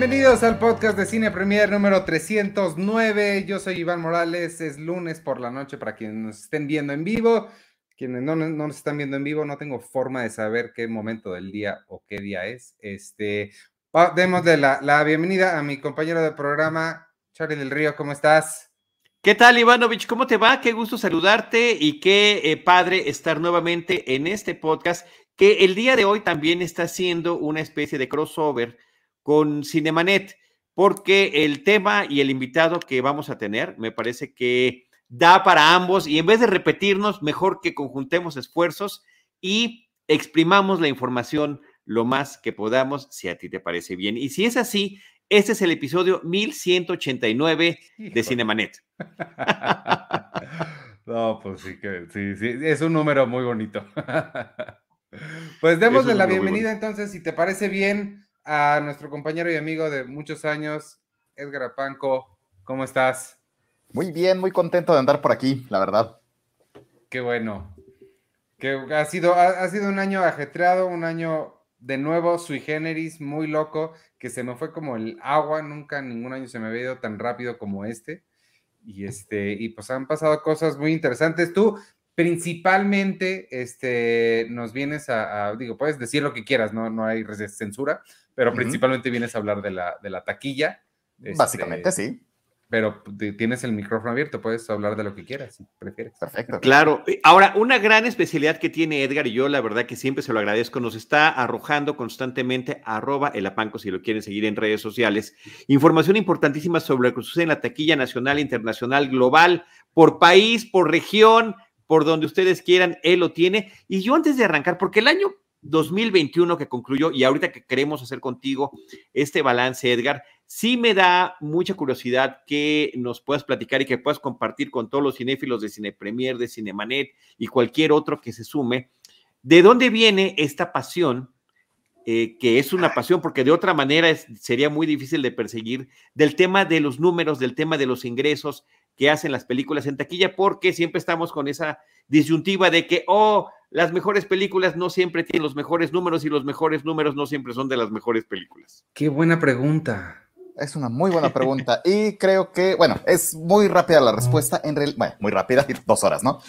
Bienvenidos al podcast de Cine Premier número 309. Yo soy Iván Morales. Es lunes por la noche para quienes nos estén viendo en vivo. Quienes no, no nos están viendo en vivo, no tengo forma de saber qué momento del día o qué día es. Este, demos de la, la bienvenida a mi compañero de programa, Charlie del Río. ¿Cómo estás? ¿Qué tal, Ivanovich? ¿Cómo te va? Qué gusto saludarte y qué eh, padre estar nuevamente en este podcast que el día de hoy también está siendo una especie de crossover con Cinemanet, porque el tema y el invitado que vamos a tener me parece que da para ambos y en vez de repetirnos, mejor que conjuntemos esfuerzos y exprimamos la información lo más que podamos, si a ti te parece bien. Y si es así, este es el episodio 1189 de Cinemanet. no, pues sí, que sí, sí, es un número muy bonito. pues démosle la bienvenida entonces, si te parece bien, a nuestro compañero y amigo de muchos años, Edgar Apanco. ¿Cómo estás? Muy bien, muy contento de andar por aquí, la verdad. Qué bueno. Que ha sido, ha, sido un año ajetreado, un año de nuevo sui generis, muy loco, que se me fue como el agua, nunca ningún año se me había ido tan rápido como este. Y este, y pues han pasado cosas muy interesantes. Tú principalmente este, nos vienes a, digo, puedes decir lo que quieras, no, no hay censura, pero principalmente vienes a hablar de la, de la taquilla. Básicamente, este, sí pero tienes el micrófono abierto, puedes hablar de lo que quieras, si prefieres. Perfecto. Claro. Ahora, una gran especialidad que tiene Edgar y yo, la verdad que siempre se lo agradezco, nos está arrojando constantemente arroba el apanco si lo quieren seguir en redes sociales. Información importantísima sobre lo que sucede en la taquilla nacional, internacional, global, por país, por región, por donde ustedes quieran, él lo tiene. Y yo antes de arrancar, porque el año 2021 que concluyó y ahorita que queremos hacer contigo este balance, Edgar, sí me da mucha curiosidad que nos puedas platicar y que puedas compartir con todos los cinéfilos de Cine Premier, de Cinemanet y cualquier otro que se sume, de dónde viene esta pasión, eh, que es una pasión, porque de otra manera sería muy difícil de perseguir, del tema de los números, del tema de los ingresos que hacen las películas en taquilla, porque siempre estamos con esa disyuntiva de que, oh, las mejores películas no siempre tienen los mejores números y los mejores números no siempre son de las mejores películas. Qué buena pregunta. Es una muy buena pregunta y creo que, bueno, es muy rápida la respuesta, en realidad, bueno, muy rápida, dos horas, ¿no?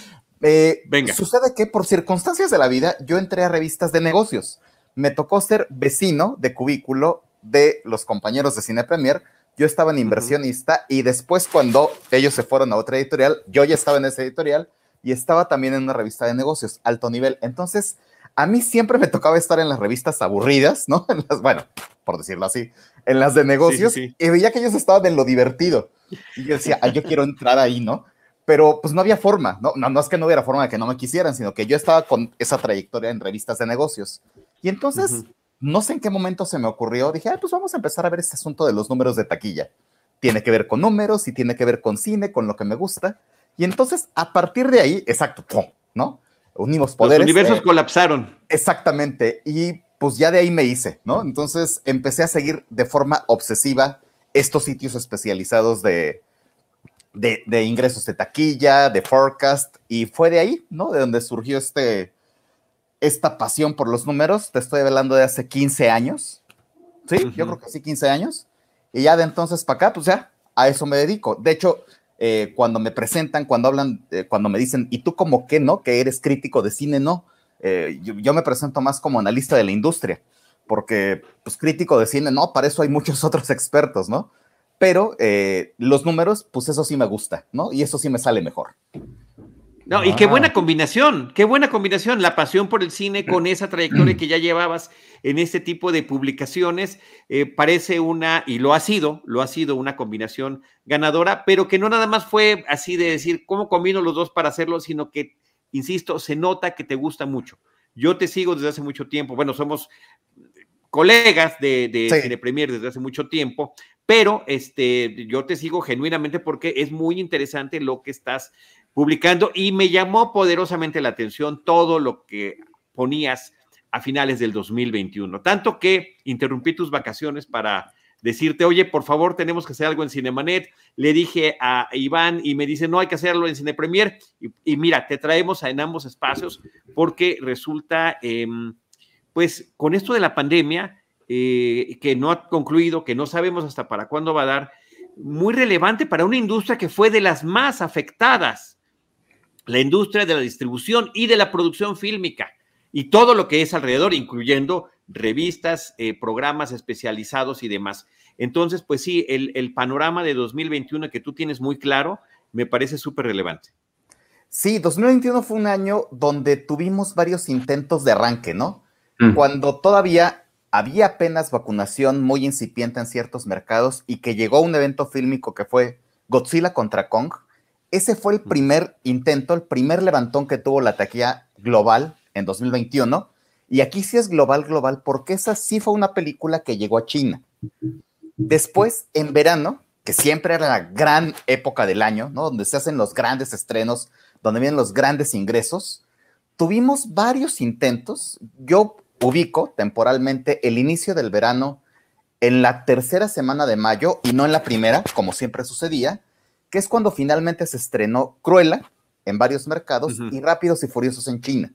Eh, Venga. Sucede que por circunstancias de la vida yo entré a revistas de negocios. Me tocó ser vecino de cubículo de los compañeros de Cine Premier. Yo estaba en inversionista y después cuando ellos se fueron a otra editorial, yo ya estaba en esa editorial y estaba también en una revista de negocios, alto nivel. Entonces, a mí siempre me tocaba estar en las revistas aburridas, ¿no? En las, bueno, por decirlo así, en las de negocios, y veía que ellos estaban en lo divertido. Y yo decía, yo quiero entrar ahí, ¿no? Pero pues no había forma, ¿no? ¿no? No es que no hubiera forma de que no me quisieran, sino que yo estaba con esa trayectoria en revistas de negocios. Y entonces, no sé en qué momento se me ocurrió, dije, pues vamos a empezar a ver este asunto de los números de taquilla. Tiene que ver con números y tiene que ver con cine, con lo que me gusta. Y entonces, a partir de ahí, exacto, ¿no? Unimos poderes. Los universos eh, colapsaron. Exactamente. Y pues ya de ahí me hice, ¿no? Entonces empecé a seguir de forma obsesiva estos sitios especializados de, de, ingresos de taquilla, de forecast, y fue de ahí, ¿no? De donde surgió este, esta pasión por los números. Te estoy hablando de hace 15 años. Sí, yo creo que sí, 15 años. Y ya de entonces para acá, pues ya, a eso me dedico. De hecho, eh, cuando me presentan, cuando hablan, eh, cuando me dicen, ¿y tú como qué no? Que eres crítico de cine, no. Eh, yo, me presento más como analista de la industria, porque pues crítico de cine, no, para eso hay muchos otros expertos, ¿no? Pero los números, pues eso sí me gusta, ¿no? Y eso sí me sale mejor. No, y qué buena ah. combinación, qué buena combinación, la pasión por el cine con esa trayectoria que ya llevabas en este tipo de publicaciones, eh, parece una, y lo ha sido, lo ha sido una combinación ganadora, pero que no nada más fue así de decir cómo combino los dos para hacerlo, sino que, insisto, se nota que te gusta mucho. Yo te sigo desde hace mucho tiempo, bueno, somos colegas de, de Premier desde hace mucho tiempo, pero este, yo te sigo genuinamente porque es muy interesante lo que estás publicando y me llamó poderosamente la atención todo lo que ponías a finales del 2021. Tanto que interrumpí tus vacaciones para decirte, oye, por favor, tenemos que hacer algo en Cinemanet. Le dije a Iván y me dice, no, hay que hacerlo en Cine Premier. Y, mira, te traemos en ambos espacios porque resulta, em, pues con esto de la pandemia, eh, que no ha concluido, que no sabemos hasta para cuándo va a dar, muy relevante para una industria que fue de las más afectadas, la industria de la distribución y de la producción fílmica y todo lo que es alrededor, incluyendo revistas, eh, programas especializados y demás. Entonces, pues sí, el, el, panorama de 2021 que tú tienes muy claro me parece súper relevante. Sí, 2021 fue un año donde tuvimos varios intentos de arranque, ¿no? Mm. Cuando todavía había apenas vacunación muy incipiente en ciertos mercados y que llegó un evento fílmico que fue Godzilla contra Kong, ese fue el primer intento, el primer levantón que tuvo la taquilla global en 2021. Y aquí sí es global, global, porque esa sí fue una película que llegó a China. Después, en verano, que siempre era la gran época del año, ¿no? Donde se hacen los grandes estrenos, donde vienen los grandes ingresos, tuvimos varios intentos. Yo ubico temporalmente el inicio del verano en la tercera semana de mayo y no en la primera, como siempre sucedía, que es cuando finalmente se estrenó Cruella en varios mercados y Rápidos y Furiosos en China.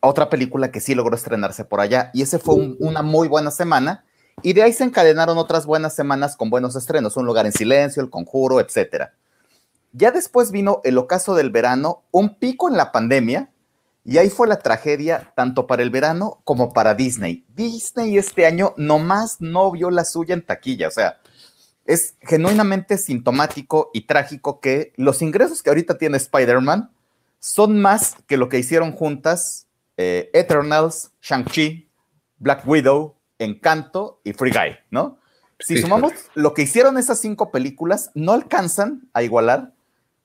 Otra película que sí logró estrenarse por allá y ese fue una muy buena semana y de ahí se encadenaron otras buenas semanas con buenos estrenos, Un lugar en silencio, El Conjuro, etcétera. Ya después vino el ocaso del verano, un pico en la pandemia, y ahí fue la tragedia tanto para el verano como para Disney. Disney este año nomás no vio la suya en taquilla, o sea, es genuinamente sintomático y trágico que los ingresos que ahorita tiene Spider-Man son más que lo que hicieron juntas eh, Eternals, Shang-Chi, Black Widow, Encanto y Free Guy, ¿no? Si sumamos lo que hicieron esas cinco películas, no alcanzan a igualar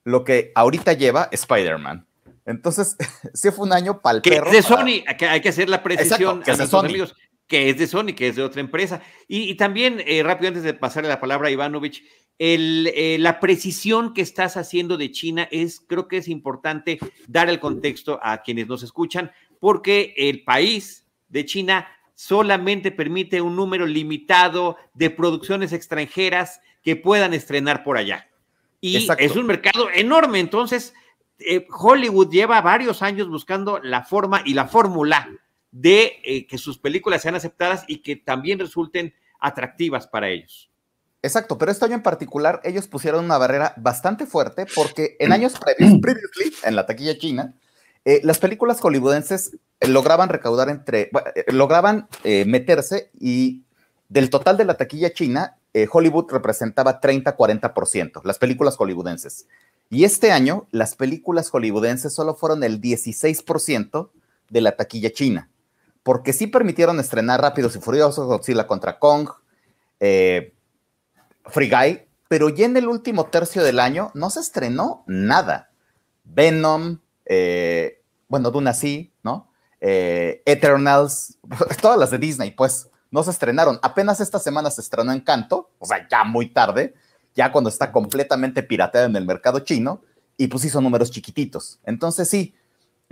lo que ahorita lleva Spider-Man. Entonces, sí fue un año para el perro. de Sony, hay que hacer la precisión que a nuestros amigos, que es de Sony, que es de otra empresa. Y, también, eh, rápido, antes de pasarle la palabra a Ivanovich, el, eh, la precisión que estás haciendo de China es, creo que es importante dar el contexto a quienes nos escuchan, porque el país de China solamente permite un número limitado de producciones extranjeras que puedan estrenar por allá. Y es un mercado enorme, entonces eh, Hollywood lleva varios años buscando la forma y la fórmula de eh, que sus películas sean aceptadas y que también resulten atractivas para ellos. Exacto, pero este año en particular ellos pusieron una barrera bastante fuerte porque en años previos, previously, en la taquilla china, eh, las películas hollywoodenses lograban recaudar entre, lograban meterse y del total de la taquilla china, Hollywood representaba 30-40%, las películas hollywoodenses. Y este año, las películas hollywoodenses solo fueron el 16% de la taquilla china, porque sí permitieron estrenar Rápidos y Furiosos, Godzilla contra Kong, eh, Free Guy, pero ya en el último tercio del año no se estrenó nada. Venom, eh, bueno, Duna sí, ¿no? Eh, Eternals, todas las de Disney, pues no se estrenaron. Apenas esta semana se estrenó Encanto, o sea, ya muy tarde, ya cuando está completamente pirateada en el mercado chino, y pues hizo números chiquititos. Entonces sí,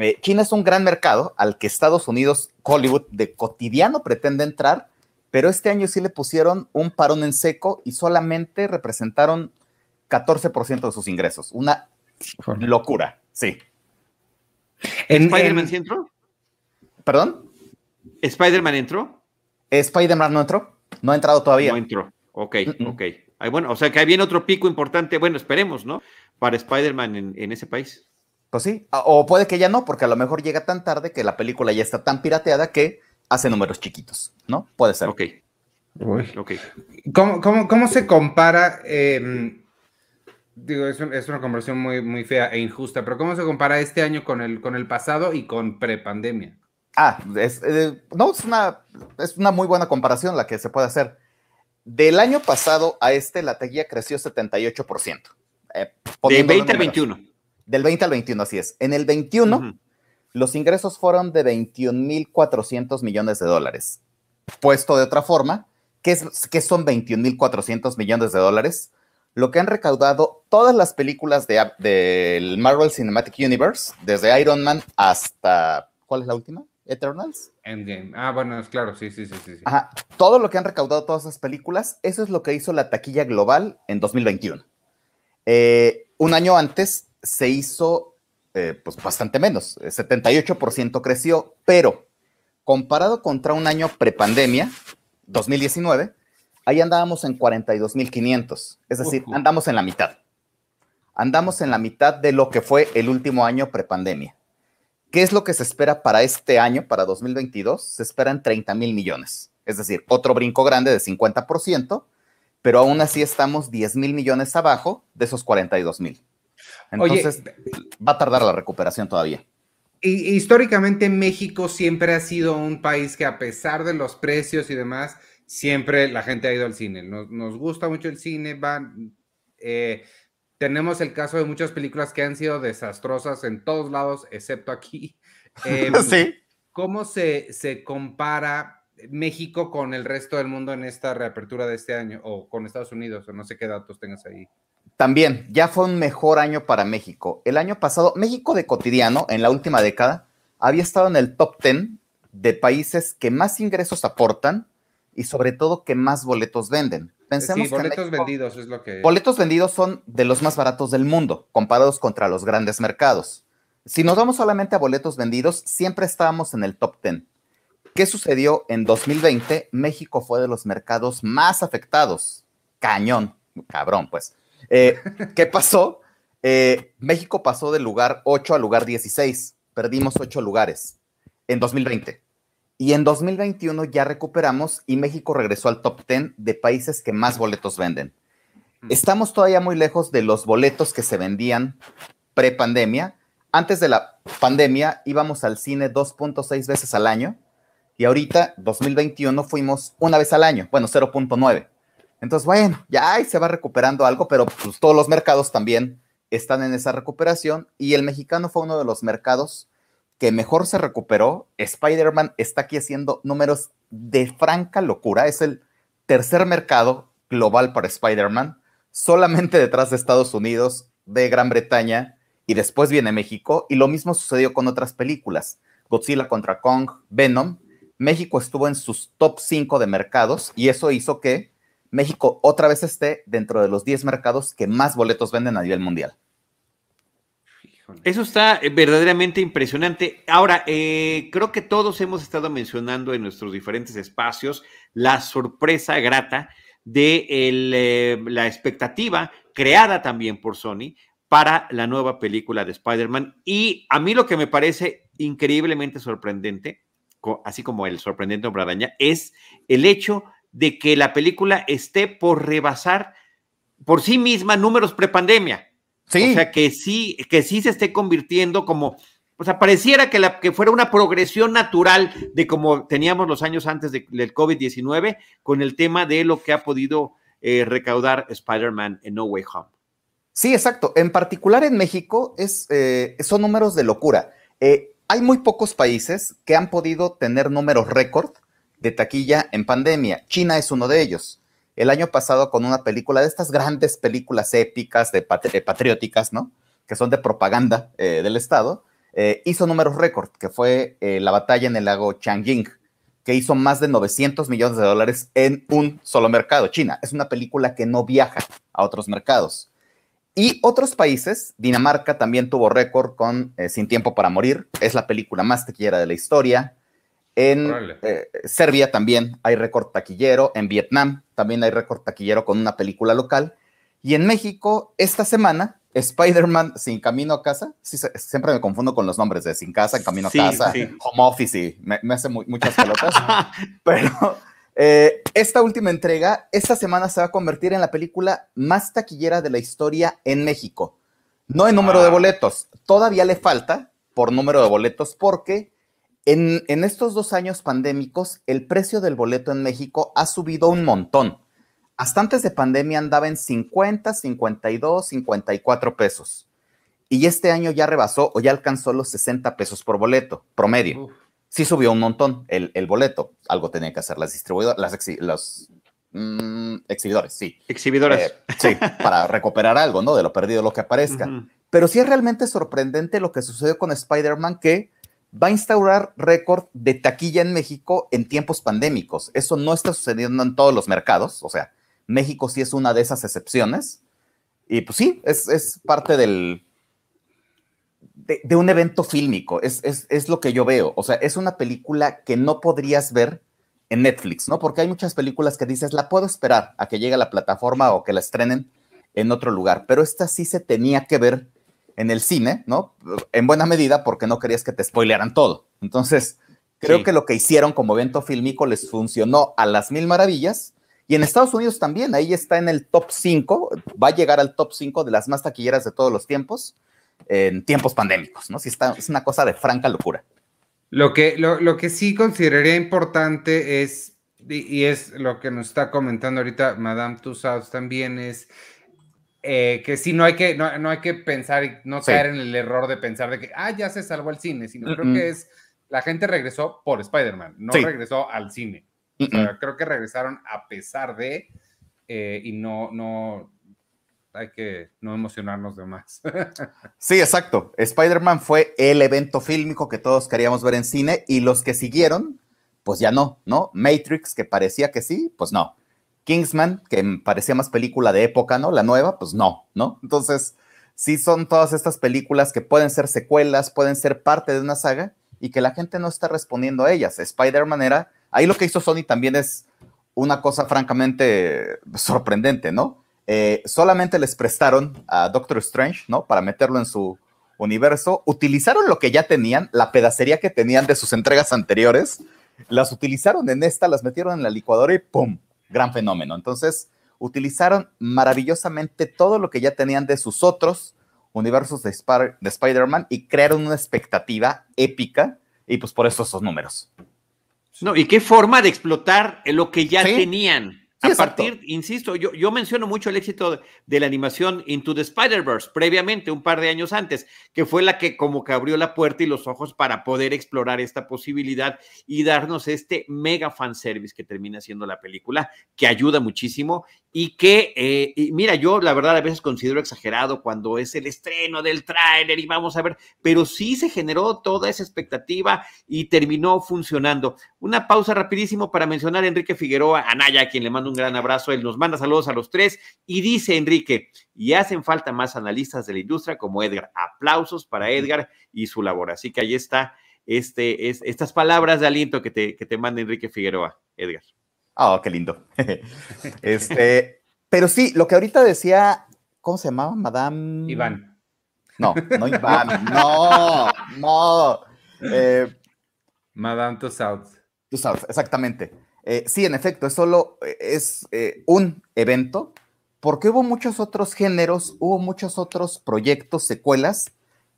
eh, China es un gran mercado al que Estados Unidos, Hollywood, de cotidiano pretende entrar, pero este año sí le pusieron un parón en seco y solamente representaron 14% de sus ingresos. Una locura, sí. ¿Spider-Man sí entró? ¿Perdón? ¿Spider-Man entró? Spider-Man no entró, no ha entrado todavía. No entró, ok, ok bueno, o sea que hay viene otro pico importante, bueno, esperemos, ¿no? Para Spider-Man en, ese país. Pues sí, o puede que ya no, porque a lo mejor llega tan tarde que la película ya está tan pirateada que hace números chiquitos, ¿no? Puede ser. Ok. ¿Cómo, se compara? Em, digo, es, una conversión muy, muy fea e injusta, pero ¿cómo se compara este año con el, con el pasado y con prepandemia? Ah, es, eh, no, es una, es una muy buena comparación la que se puede hacer. Del año pasado a este, la taquilla creció 78%. Eh, Del 20 al 21. Del 20 al 21, así es. En el 21, los ingresos fueron de 21.400 millones de dólares. Puesto de otra forma, ¿qué, es, qué son 21.400 millones de dólares? Lo que han recaudado todas las películas del de, Marvel Cinematic Universe, desde Iron Man hasta... ¿Cuál es la última? Eternals. Endgame. Ah, bueno, es claro, sí, sí, sí, sí. Ajá. Todo lo que han recaudado todas esas películas, eso es lo que hizo la taquilla global en 2021. Eh, un año antes se hizo eh, pues bastante menos, 78% creció, pero comparado contra un año prepandemia, 2019, ahí andábamos en 42.500, es decir, andamos en la mitad. Andamos en la mitad de lo que fue el último año prepandemia. ¿Qué es lo que se espera para este año, para 2022? Se esperan 30 mil millones, es decir, otro brinco grande de 50%, pero aún así estamos 10 mil millones abajo de esos 42 mil. Entonces, va a tardar la recuperación todavía. Y, históricamente México siempre ha sido un país que a pesar de los precios y demás, siempre la gente ha ido al cine. Nos, gusta mucho el cine, van, eh, tenemos el caso de muchas películas que han sido desastrosas en todos lados, excepto aquí. Sí. ¿Cómo se, se compara México con el resto del mundo en esta reapertura de este año o con Estados Unidos? O no sé qué datos tengas ahí. También, ya fue un mejor año para México. El año pasado, México de cotidiano, en la última década, había estado en el top 10 de países que más ingresos aportan y sobre todo que más boletos venden. Pensemos sí, boletos vendidos es lo que... Boletos vendidos son de los más baratos del mundo, comparados contra los grandes mercados. Si nos vamos solamente a boletos vendidos, siempre estábamos en el top 10. ¿Qué sucedió en 2020? México fue de los mercados más afectados. Cañón, cabrón, pues. Eh, ¿Qué pasó? Eh, México pasó del lugar 8 al lugar 16. Perdimos 8 lugares en 2020. Y en 2021 ya recuperamos y México regresó al top 10 de países que más boletos venden. Estamos todavía muy lejos de los boletos que se vendían pre-pandemia. Antes de la pandemia íbamos al cine 2.6 veces al año y ahorita, 2021, fuimos una vez al año, bueno, 0.9. Entonces, bueno, ya se va recuperando algo, pero pues, todos los mercados también están en esa recuperación y el mexicano fue uno de los mercados que mejor se recuperó. Spider-Man está aquí haciendo números de franca locura. Es el tercer mercado global para Spider-Man, solamente detrás de Estados Unidos, de Gran Bretaña y después viene México. Y lo mismo sucedió con otras películas. Godzilla contra Kong, Venom. México estuvo en sus top 5 de mercados y eso hizo que México otra vez esté dentro de los 10 mercados que más boletos venden a nivel mundial. Eso está eh, verdaderamente impresionante. Ahora, eh, creo que todos hemos estado mencionando en nuestros diferentes espacios la sorpresa grata de eh, la expectativa creada también por Sony para la nueva película de Spider-Man. Y a mí lo que me parece increíblemente sorprendente, así como el sorprendente hombre araña, es el hecho de que la película esté por rebasar por sí misma números prepandemia. Sí. O sea, que sí, que sí se esté convirtiendo como, o sea, pareciera que, la, que fuera una progresión natural de como teníamos los años antes del COVID-19 con el tema de lo que ha podido eh, recaudar Spider-Man en No Way Home. Sí, exacto. En particular en México es, eh, son números de locura. Eh, hay muy pocos países que han podido tener números récord de taquilla en pandemia. China es uno de ellos. El año pasado con una película de estas grandes películas épicas, de, patrióticas, ¿no? Que son de propaganda eh, del Estado, eh, hizo números récord, que fue eh, la batalla en el lago Changjing, que hizo más de 900 millones de dólares en un solo mercado, China. Es una película que no viaja a otros mercados. Y otros países, Dinamarca también tuvo récord con Sin Tiempo para Morir, es la película más tequillera de la historia. En eh, Serbia también hay récord taquillero, en Vietnam también hay récord taquillero con una película local. Y en México, esta semana, Spider-Man Sin Camino a Casa, siempre me confundo con los nombres de Sin Casa, En Camino a Casa, Home Office, y me, hace muchas pelotas. pero eh, esta última entrega, esta semana se va a convertir en la película más taquillera de la historia en México. No en número de ah. boletos, todavía le falta por número de boletos porque en, estos dos años pandémicos, el precio del boleto en México ha subido un montón. Hasta antes de pandemia andaba en 50, 52, 54 pesos. Y este año ya rebasó o ya alcanzó los 60 pesos por boleto, promedio. Sí subió un montón el, boleto. Algo tenía que hacer las distribuidoras, las los mm, exhibidores, sí. Exhibidores. Eh, sí, para recuperar algo, ¿no? De lo perdido, lo que aparezca. Pero sí es realmente sorprendente lo que sucedió con Spider-Man, que va a instaurar récord de taquilla en México en tiempos pandémicos. Eso no está sucediendo en todos los mercados, o sea, México sí es una de esas excepciones. Y pues sí, es, parte del, de, un evento fílmico, es, es, lo que yo veo. O sea, es una película que no podrías ver en Netflix, ¿no? Porque hay muchas películas que dices, la puedo esperar a que llegue a la plataforma o que la estrenen en otro lugar, pero esta sí se tenía que ver en el cine, ¿no? En buena medida porque no querías que te spoilearan todo. Entonces, creo que lo que hicieron como evento fílmico les funcionó a las mil maravillas. Y en Estados Unidos también, ahí está en el top 5, va a llegar al top 5 de las más taquilleras de todos los tiempos, en tiempos pandémicos, ¿no? Sí, está, es una cosa de franca locura. Lo que, lo, que sí consideraría importante es, y, es lo que nos está comentando ahorita Madame Tussauds también, es eh, que sí, no hay que, no, hay que pensar no caer en el error de pensar de que, ah, ya se salvó el cine, sino creo que es, la gente regresó por Spider-Man, no regresó al cine. creo que regresaron a pesar de, eh, y no, no, hay que no emocionarnos de más. sí, exacto. Spider-Man fue el evento fílmico que todos queríamos ver en cine y los que siguieron, pues ya no, ¿no? Matrix, que parecía que sí, pues no. Kingsman, que parecía más película de época, ¿no? La nueva, pues no, ¿no? Entonces, sí son todas estas películas que pueden ser secuelas, pueden ser parte de una saga y que la gente no está respondiendo a ellas. Spider-Man era, ahí lo que hizo Sony también es una cosa francamente sorprendente, ¿no? Eh, solamente les prestaron a Doctor Strange, ¿no? Para meterlo en su universo. Utilizaron lo que ya tenían, la pedacería que tenían de sus entregas anteriores, las utilizaron en esta, las metieron en la licuadora y ¡pum! Gran fenómeno. Entonces, utilizaron maravillosamente todo lo que ya tenían de sus otros universos de, de Spider-Man y crearon una expectativa épica y pues por eso esos números. No, y qué forma de explotar lo que ya tenían a partir, insisto, yo, yo menciono mucho el éxito de la animación Into the Spider-Verse previamente, un par de años antes, que fue la que como que abrió la puerta y los ojos para poder explorar esta posibilidad y darnos este mega fanservice que termina siendo la película, que ayuda muchísimo y que, eh, mira, yo la verdad a veces considero exagerado cuando es el estreno del tráiler y vamos a ver, pero sí se generó toda esa expectativa y terminó funcionando. Una pausa rapidísimo para mencionar a Enrique Figueroa, Anaya, a quien le mando un gran abrazo, él nos manda saludos a los tres y dice Enrique, y hacen falta más analistas de la industria como Edgar. Aplausos para Edgar y su labor. Así que ahí está este, es, estas palabras de aliento que te, que te manda Enrique Figueroa, Edgar. Oh, qué lindo. este, pero sí, lo que ahorita decía, ¿cómo se llamaba? Madame. Iván. No, no Iván, no, no. Eh, Madame Tussauds. Tussauds, exactamente. Eh, sí, en efecto, es solo eh, es un evento, porque hubo muchos otros géneros, hubo muchos otros proyectos, secuelas,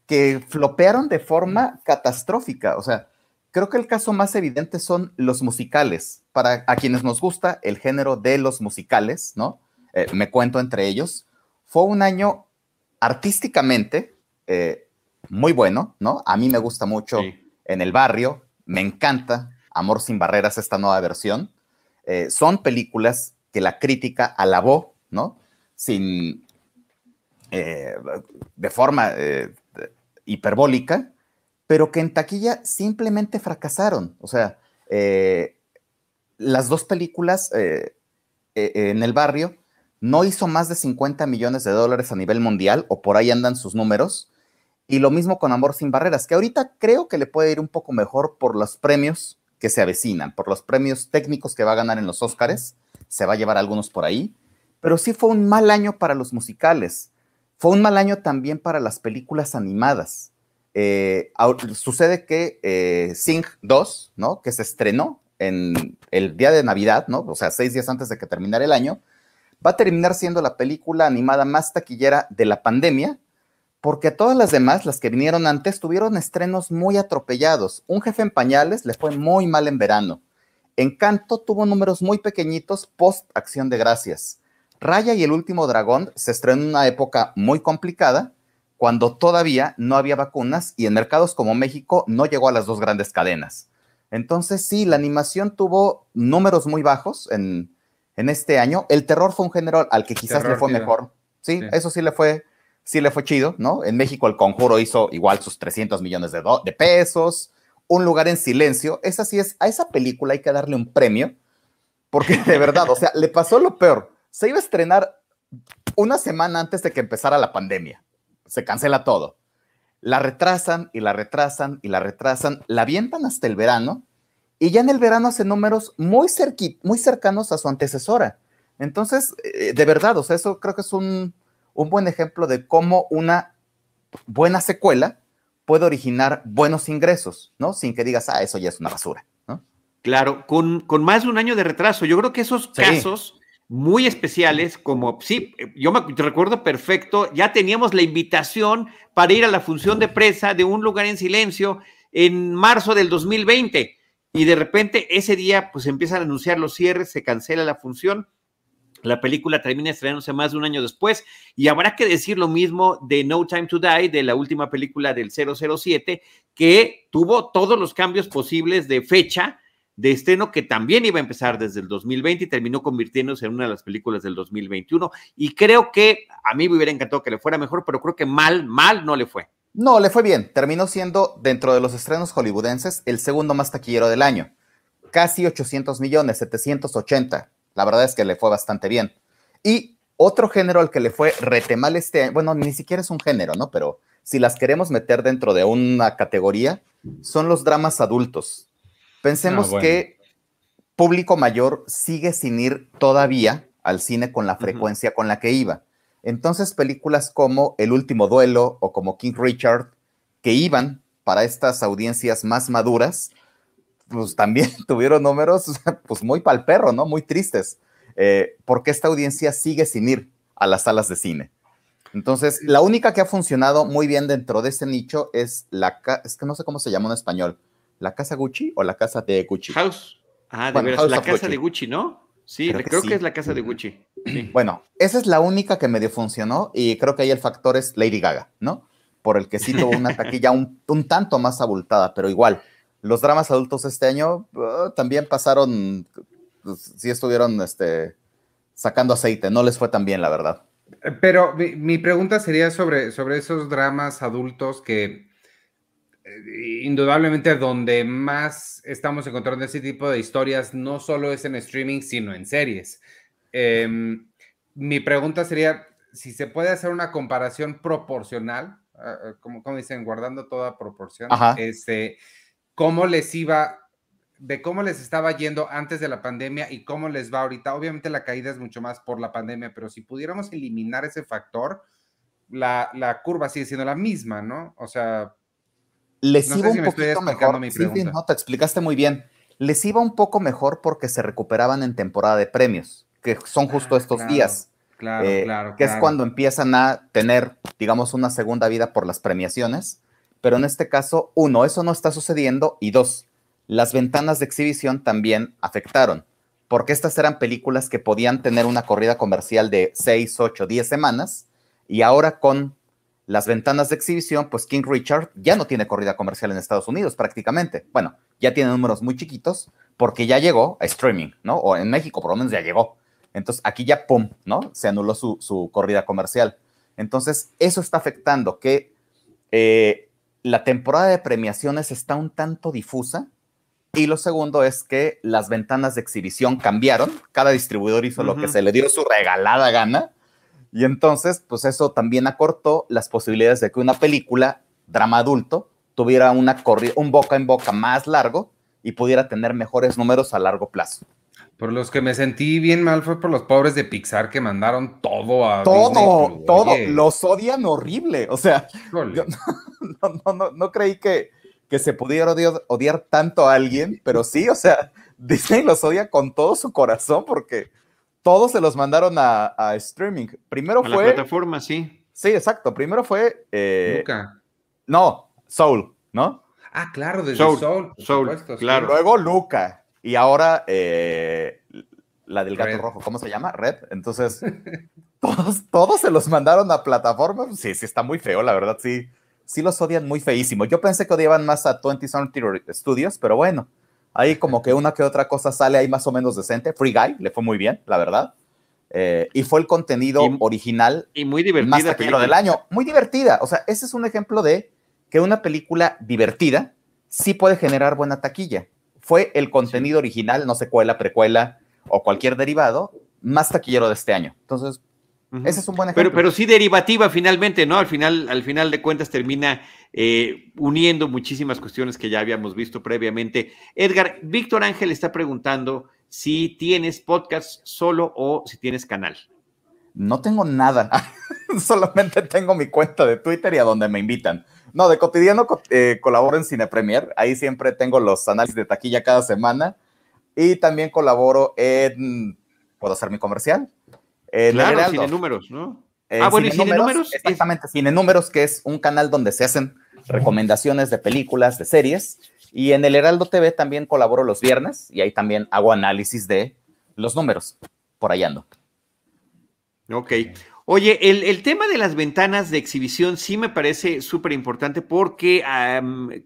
que flopearon de forma catastrófica. O sea, Creo que el caso más evidente son los musicales. Para a quienes nos gusta el género de los musicales, ¿no? Eh, me cuento entre ellos. Fue un año artísticamente eh, muy bueno, ¿no? A mí me gusta mucho en el barrio, me encanta Amor sin Barreras, esta nueva versión. Eh, son películas que la crítica alabó, ¿no? Sin, de forma hiperbólica, pero que en taquilla simplemente fracasaron. O sea, eh, las dos películas eh, eh, en el barrio no hizo más de 50 millones de dólares a nivel mundial, o por ahí andan sus números. Y lo mismo con Amor sin Barreras, que ahorita creo que le puede ir un poco mejor por los premios que se avecinan, por los premios técnicos que va a ganar en los Óscares. Se va a llevar algunos por ahí. Pero sí fue un mal año para los musicales. Fue un mal año también para las películas animadas. Eh, sucede que eh, Sing 2, ¿no? Que se estrenó en el día de Navidad, ¿no? O sea, seis días antes de que terminara el año, va a terminar siendo la película animada más taquillera de la pandemia, porque todas las demás, las que vinieron antes, tuvieron estrenos muy atropellados. Un jefe en pañales le fue muy mal en verano. Encanto tuvo números muy pequeñitos post Acción de Gracias. Raya y el último dragón se estrenó en una época muy complicada cuando todavía no había vacunas y en mercados como México no llegó a las dos grandes cadenas. Entonces, sí, la animación tuvo números muy bajos en, este año. El terror fue un género al que quizás le fue mejor. Sí, eso sí le fue, sí le fue chido, ¿no? En México el conjuro hizo igual sus 300 millones de, de pesos. Un lugar en silencio. Esa sí es, a esa película hay que darle un premio, porque de verdad, o sea, le pasó lo peor. Se iba a estrenar una semana antes de que empezara la pandemia se cancela todo. La retrasan y la retrasan y la retrasan, la avientan hasta el verano y ya en el verano hace números muy, muy cercanos a su antecesora. Entonces, eh, de verdad, o sea, eso creo que es un, un buen ejemplo de cómo una buena secuela puede originar buenos ingresos, ¿no? Sin que digas, ah, eso ya es una basura, ¿no? Claro, con, con más de un año de retraso. Yo creo que esos casos muy especiales, como, sí, yo me recuerdo perfecto, ya teníamos la invitación para ir a la función de presa de un lugar en silencio en marzo del 2020 y de repente ese día pues empiezan a anunciar los cierres, se cancela la función la película termina estrenándose más de un año después y habrá que decir lo mismo de No Time to Die, de la última película del 007, que tuvo todos los cambios posibles de fecha de estreno que también iba a empezar desde el 2020 y terminó convirtiéndose en una de las películas del 2021. Y creo que a mí me hubiera encantado que le fuera mejor, pero creo que mal, mal no le fue. No, le fue bien. Terminó siendo, dentro de los estrenos hollywoodenses, el segundo más taquillero del año. Casi 800 millones, 780 la verdad es que le fue bastante bien. Y otro género al que le fue rete mal este año, bueno, ni siquiera es un género, ¿no? Pero si las queremos meter dentro de una categoría, son los dramas adultos. Pensemos ah, que público mayor sigue sin ir todavía al cine con la frecuencia con la que iba. Entonces, películas como El último duelo o como King Richard, que iban para estas audiencias más maduras, pues también tuvieron números pues muy pal perro, ¿no? Muy tristes, eh, porque esta audiencia sigue sin ir a las salas de cine. Entonces, la única que ha funcionado muy bien dentro de ese nicho es la, es que no sé cómo se llama en español, la casa Gucci o la casa de Gucci. House. Ah, de veras, la casa de Gucci, ¿no? Sí, creo, que, es la casa de Gucci. Bueno, esa es la única que medio funcionó y creo que ahí el factor es Lady Gaga, ¿no? Por el que sí tuvo una taquilla un, un tanto más abultada, pero igual, los dramas adultos este año uh, también pasaron, pues, sí estuvieron este, sacando aceite, no les fue tan bien, la verdad. Pero mi, pregunta sería sobre, sobre esos dramas adultos que indudablemente donde más estamos encontrando ese tipo de historias no solo es en streaming, sino en series. Em, mi pregunta sería si se puede hacer una comparación proporcional, como, como dicen, guardando toda proporción, este, cómo les iba, de cómo les estaba yendo antes de la pandemia y cómo les va ahorita. Obviamente la caída es mucho más por la pandemia, pero si pudiéramos eliminar ese factor, la, curva sigue siendo la misma, ¿no? O sea... Les iba un poquito mejor. Sí, no, te explicaste muy bien. Les iba un poco mejor porque se recuperaban en temporada de premios, que son justo ah, estos días. Claro, eh, claro. Que es cuando empiezan a tener, digamos, una segunda vida por las premiaciones pero en este caso, uno, eso no está sucediendo y dos, las ventanas de exhibición también afectaron, porque estas eran películas que podían tener una corrida comercial de 6, 8, 10 semanas y ahora con las ventanas de exhibición, pues King Richard ya no tiene corrida comercial en Estados Unidos prácticamente. Bueno, ya tiene números muy chiquitos porque ya llegó a streaming, ¿no? O en México por lo menos ya llegó. Entonces aquí ya, ¡pum!, ¿no? Se anuló su, su corrida comercial. Entonces eso está afectando que eh, la temporada de premiaciones está un tanto difusa. Y lo segundo es que las ventanas de exhibición cambiaron. Cada distribuidor hizo lo que se le dio su regalada gana. Y entonces, pues eso también acortó las posibilidades de que una película, drama adulto, tuviera una un boca en boca más largo y pudiera tener mejores números a largo plazo. Por los que me sentí bien mal fue por los pobres de Pixar que mandaron todo a. Todo, todo. Los odian horrible. O sea, no, no, no, creí que, que se pudiera odiar, tanto a alguien, pero sí, o sea, Disney los odia con todo su corazón porque todos se los mandaron a, streaming. Primero fue. La plataforma, sí. Sí, exacto. Primero fue. Eh, no, Soul, ¿no? Ah, claro, desde Soul. Soul, claro. Luego Luca y ahora eh, la del gato rojo, ¿cómo se llama? Red. Entonces, todos, todos se los mandaron a plataformas. Sí, sí, está muy feo, la verdad, sí. Sí los odian muy feísimo. Yo pensé que odiaban más a 20 Century Studios, pero bueno, ahí como que una que otra cosa sale ahí más o menos decente. Free Guy le fue muy bien, la verdad. Eh, y fue el contenido original y muy divertida más taquillero del año. Muy divertida. O sea, ese es un ejemplo de que una película divertida sí puede generar buena taquilla fue el contenido original, no secuela, precuela o cualquier derivado, más taquillero de este año. Entonces, Ese es un buen ejemplo. Pero, pero sí derivativa finalmente, ¿no? Al final, al final de cuentas termina eh, uniendo muchísimas cuestiones que ya habíamos visto previamente. Edgar, Víctor Ángel está preguntando si tienes podcast solo o si tienes canal. No tengo nada, solamente tengo mi cuenta de Twitter y a donde me invitan. No, de cotidiano eh, colaboro en Cine Premier, ahí siempre tengo los análisis de taquilla cada semana y también colaboro en, ¿puedo hacer mi comercial? En claro, Cine Números, ¿no? ah, bueno, ¿y Cine Números? Exactamente, Cine Números, que es un canal donde se hacen recomendaciones de películas, de series, y en el Heraldo TV también colaboro los viernes y ahí también hago análisis de los números. Por ahí ando. Ok. Oye, el, tema de las ventanas de exhibición sí me parece súper importante porque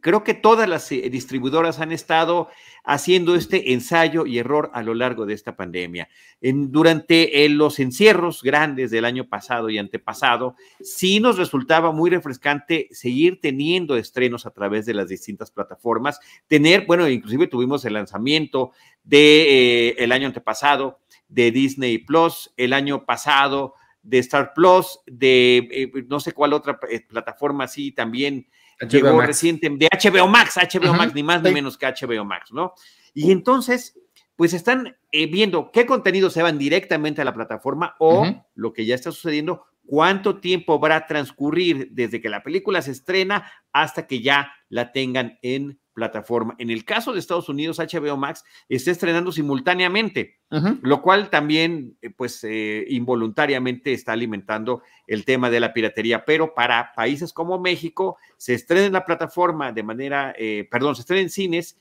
creo que todas las eh, distribuidoras han estado haciendo este ensayo y error a lo largo de esta pandemia. Durante eh, los encierros grandes del año pasado y antepasado, sí nos resultaba muy refrescante seguir teniendo estrenos a través de las distintas plataformas, tener, bueno, inclusive tuvimos el lanzamiento de eh, el año antepasado de Disney Plus, el año pasado de Star Plus, de eh, no sé cuál otra eh, plataforma así también llegó reciente, de HBO Max, HBO Max, ni más ni menos que HBO Max, ¿no? Y entonces, pues están eh, viendo qué contenidos se van directamente a la plataforma o lo que ya está sucediendo, cuánto tiempo va a transcurrir desde que la película se estrena hasta que ya la tengan en plataforma. En el caso de Estados Unidos, HBO Max está estrenando simultáneamente, lo cual también, eh, pues, eh, involuntariamente está alimentando el tema de la piratería. Pero para países como México, se estrena en la plataforma de manera, eh, perdón, se estrena en cines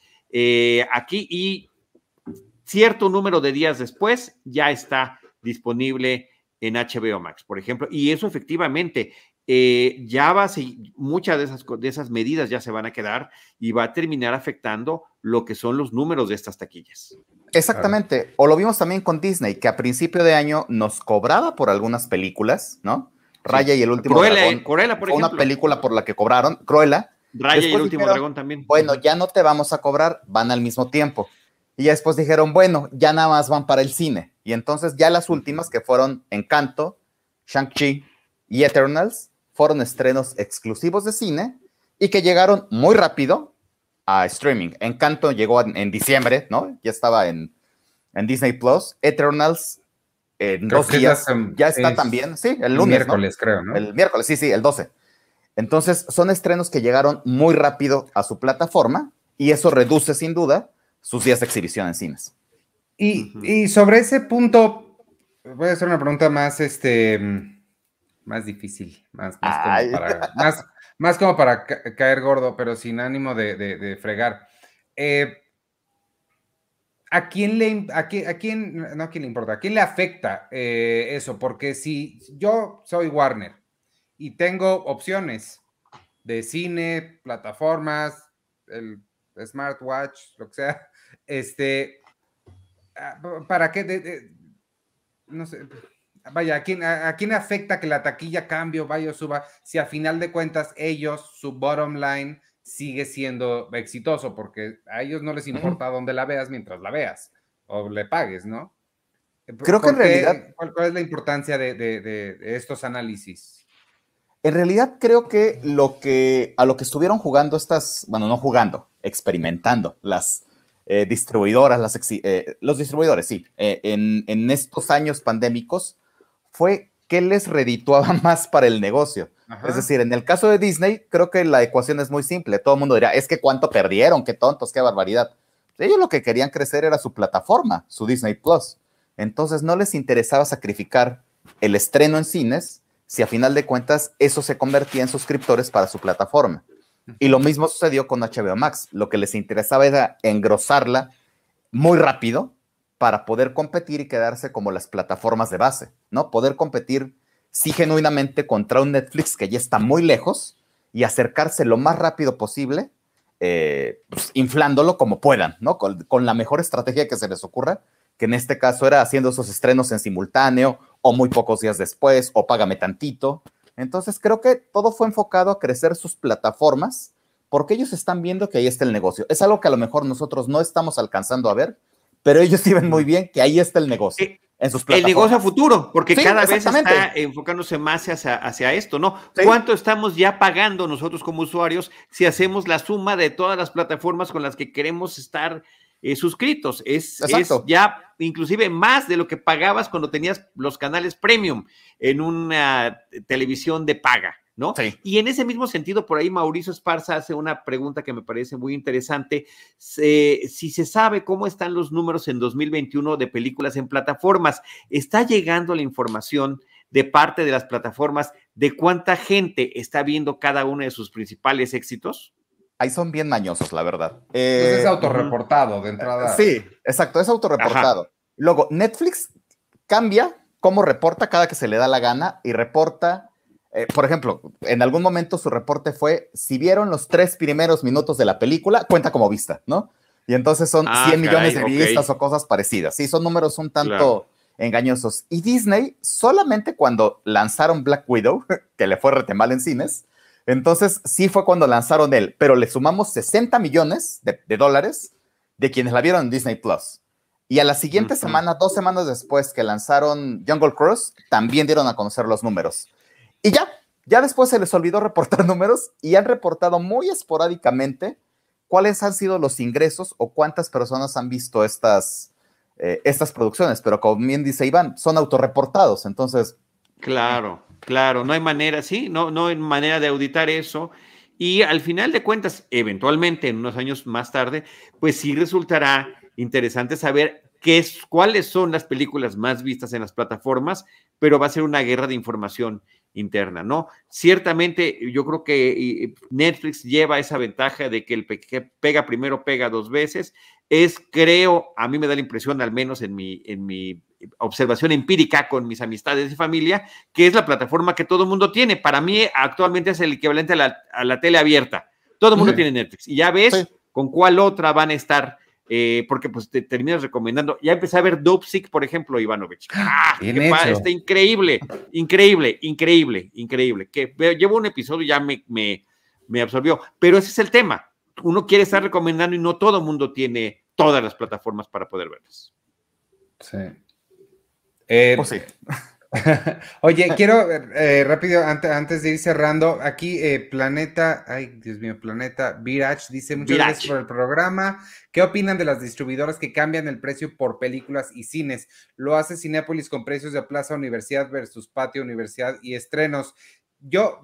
aquí y cierto número de días después ya está disponible en HBO Max, por ejemplo, y eso efectivamente eh, ya va a muchas de esas, de esas medidas ya se van a quedar y va a terminar afectando lo que son los números de estas taquillas. Exactamente. O lo vimos también con Disney, que a principio de año nos cobraba por algunas películas, ¿no? Raya y el último dragón. Cruella, por ejemplo. Una película por la que cobraron, Cruella. Raya y el último dragón también. Bueno, ya no te vamos a cobrar, van al mismo tiempo. Y ya después dijeron, bueno, ya nada más van para el cine. Y entonces ya las últimas que fueron Encanto, Shang-Chi y Eternals, fueron estrenos exclusivos de cine y que llegaron muy rápido a streaming. Encanto llegó en, diciembre, ¿no? Ya estaba en, Disney Plus. Eternals en dos días ya está también, sí, el lunes. miércoles, creo, ¿no? El miércoles, sí, sí, el 12. Entonces, son estrenos que llegaron muy rápido a su plataforma y eso reduce sin duda sus días de exhibición en cines. Y, y sobre ese punto, voy a hacer una pregunta más, este, más difícil, más, más, como, para, caer gordo, pero sin ánimo de, fregar. Eh, ¿A quién le, a quién, no a quién le importa, a quién le afecta eh, eso? Porque si yo soy Warner y tengo opciones de cine, plataformas, el smartwatch, lo que sea, este, ah, ¿para qué? no sé, vaya, ¿a quién, a, quién afecta que la taquilla cambie o vaya o suba si a final de cuentas ellos, su bottom line sigue siendo exitoso? Porque a ellos no les importa dónde la veas mientras la veas o le pagues, ¿no? Creo que en realidad... ¿cuál, es la importancia de, estos análisis? En realidad creo que lo que a lo que estuvieron jugando estas, bueno, no jugando, experimentando las eh, distribuidoras, las, eh, los distribuidores, sí, eh, en, en, estos años pandémicos fue qué les redituaba más para el negocio. Es decir, en el caso de Disney, creo que la ecuación es muy simple. Todo el mundo dirá, es que cuánto perdieron, qué tontos, qué barbaridad. Ellos lo que querían crecer era su plataforma, su Disney Plus. Entonces no les interesaba sacrificar el estreno en cines si a final de cuentas eso se convertía en suscriptores para su plataforma. Y lo mismo sucedió con HBO Max. Lo que les interesaba era engrosarla muy rápido para poder competir y quedarse como las plataformas de base, ¿no? Poder competir sí genuinamente contra un Netflix que ya está muy lejos y acercarse lo más rápido posible, eh, pues, inflándolo como puedan, ¿no? Con, la mejor estrategia que se les ocurra, que en este caso era haciendo esos estrenos en simultáneo o muy pocos días después o págame tantito. Entonces creo que todo fue enfocado a crecer sus plataformas porque ellos están viendo que ahí está el negocio. Es algo que a lo mejor nosotros no estamos alcanzando a ver, pero ellos sí ven muy bien que ahí está el negocio. Eh, en sus el negocio a futuro, porque cada vez está enfocándose más hacia, hacia esto, ¿no? ¿Cuánto estamos ya pagando nosotros como usuarios si hacemos la suma de todas las plataformas con las que queremos estar eh, suscritos? Es, es, ya inclusive más de lo que pagabas cuando tenías los canales premium en una televisión de paga. ¿no? Y en ese mismo sentido, por ahí Mauricio Esparza hace una pregunta que me parece muy interesante. si se sabe cómo están los números en 2021 de películas en plataformas, ¿está llegando la información de parte de las plataformas de cuánta gente está viendo cada uno de sus principales éxitos? Ahí son bien mañosos, la verdad. es eh, autorreportado de entrada. Sí, exacto, es autorreportado. Luego, Netflix cambia cómo reporta cada que se le da la gana y reporta eh, por ejemplo, en algún momento su reporte fue, si vieron los tres primeros minutos de la película, cuenta como vista, ¿no? Y entonces son 100 ah, millones de vistas o cosas parecidas. Sí, son números un tanto engañosos. Y Disney, solamente cuando lanzaron Black Widow, que le fue rete mal en cines, entonces sí fue cuando lanzaron él, pero le sumamos 60 millones de, dólares de quienes la vieron en Disney Plus. Y a la siguiente semana, dos semanas después que lanzaron Jungle Cruise, también dieron a conocer los números. Y ya, ya después se les olvidó reportar números y han reportado muy esporádicamente cuáles han sido los ingresos o cuántas personas han visto estas, eh, estas producciones. Pero como bien dice Iván, son autorreportados, entonces... Claro, claro, no hay manera, sí, no, no hay manera de auditar eso. Y al final de cuentas, eventualmente, en unos años más tarde, pues sí resultará interesante saber qué es, cuáles son las películas más vistas en las plataformas, pero va a ser una guerra de información interna, ¿no? Ciertamente yo creo que Netflix lleva esa ventaja de que el que pega primero pega dos veces. Es, creo, a mí me da la impresión, al menos en mi, en mi observación empírica con mis amistades y familia, que es la plataforma que todo el mundo tiene. Para mí actualmente es el equivalente a la, a la tele abierta. Todo el mundo tiene Netflix y ya ves con cuál otra van a estar eh, porque pues te terminas recomendando. Ya empecé a ver Dopsic, por ejemplo, Ivanovich. ¡Ah! está increíble, increíble, increíble, increíble. Que llevo un episodio y ya me, me, me absorbió. Pero ese es el tema. Uno quiere estar recomendando y no todo el mundo tiene todas las plataformas para poder verlas. Sí. Eh, pues sí. Oye, quiero eh, rápido, antes, de ir cerrando, aquí eh, Planeta, ay Dios mío, Planeta Virach dice muchas gracias por el programa. ¿Qué opinan de las distribuidoras que cambian el precio por películas y cines? Lo hace Cinépolis con precios de Plaza Universidad versus Patio Universidad y estrenos. Yo,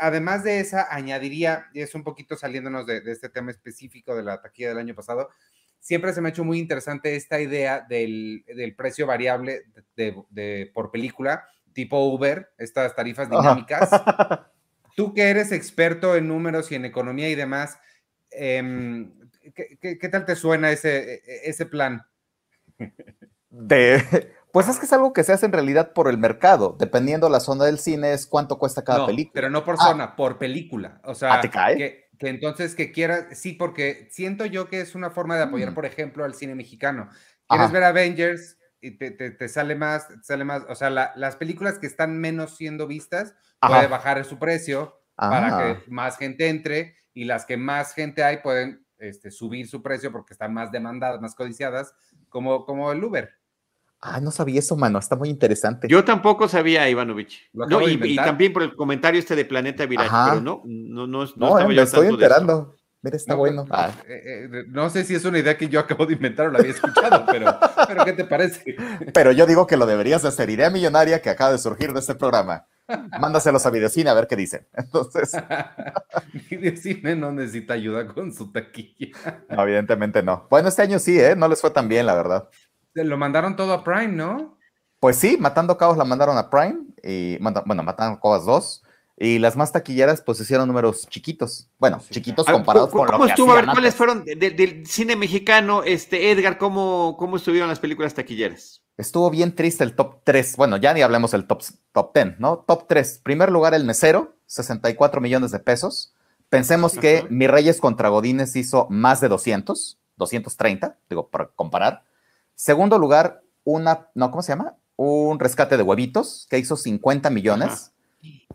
además de esa, añadiría, y es un poquito saliéndonos de este tema específico de la taquilla del año pasado, siempre se me ha hecho muy interesante esta idea del, precio variable de, por película, tipo Uber, estas tarifas dinámicas. Tú que eres experto en números y en economía y demás, em, ¿qué, tal te suena ese, e, ese plan? De, pues es que es algo que se hace en realidad por el mercado. Dependiendo la zona del cine, es cuánto cuesta cada película. Pero no por ah. zona, por película. O sea, ¿te cae? Que entonces que quiera, sí, porque siento yo que es una forma de apoyar, mm. por ejemplo, al cine mexicano. Quieres ver Avengers y te, sale más, sale más, o sea, las películas que están menos siendo vistas, puede bajar su precio para que ah. más gente entre y las que más gente hay pueden este, subir su precio porque están más demandadas, más codiciadas, como, como el Uber. Ah, no sabía eso, mano. Está muy interesante. Yo tampoco sabía, Ivanovich. No, y, también por el comentario este de Planeta Viral, pero no, no, no, no, no me estoy enterando. Mira, está bueno. Ah. Eh, eh, no sé si es una idea que yo acabo de inventar o la había escuchado, pero, pero ¿qué te parece? Pero yo digo que lo deberías hacer. Idea millonaria que acaba de surgir de este programa. Mándaselos a Videocine a ver qué dicen. Entonces. Videocine no necesita ayuda con su taquilla. No, evidentemente no. Bueno, este año sí, ¿eh? No les fue tan bien, la verdad. Lo mandaron todo a Prime, ¿no? Pues sí, Matando Cabos la mandaron a Prime, y bueno, Matando Cabos 2, y las más taquilleras pues hicieron números chiquitos. Bueno, chiquitos comparados con ¿Cómo estuvo? a ver, ¿cuáles fueron del cine mexicano? Este, Edgar, ¿cómo, ¿cómo estuvieron las películas taquilleras? Estuvo bien triste el top 3. Bueno, ya ni hablemos del top, top 10, ¿no? Top 3. Primer lugar, El Mesero, 64 millones de pesos. Pensemos que Mi Reyes contra Godines hizo más de 200, 230, digo, para comparar. Segundo lugar, una, no, ¿cómo se llama? Un rescate de huevitos que hizo 50 millones.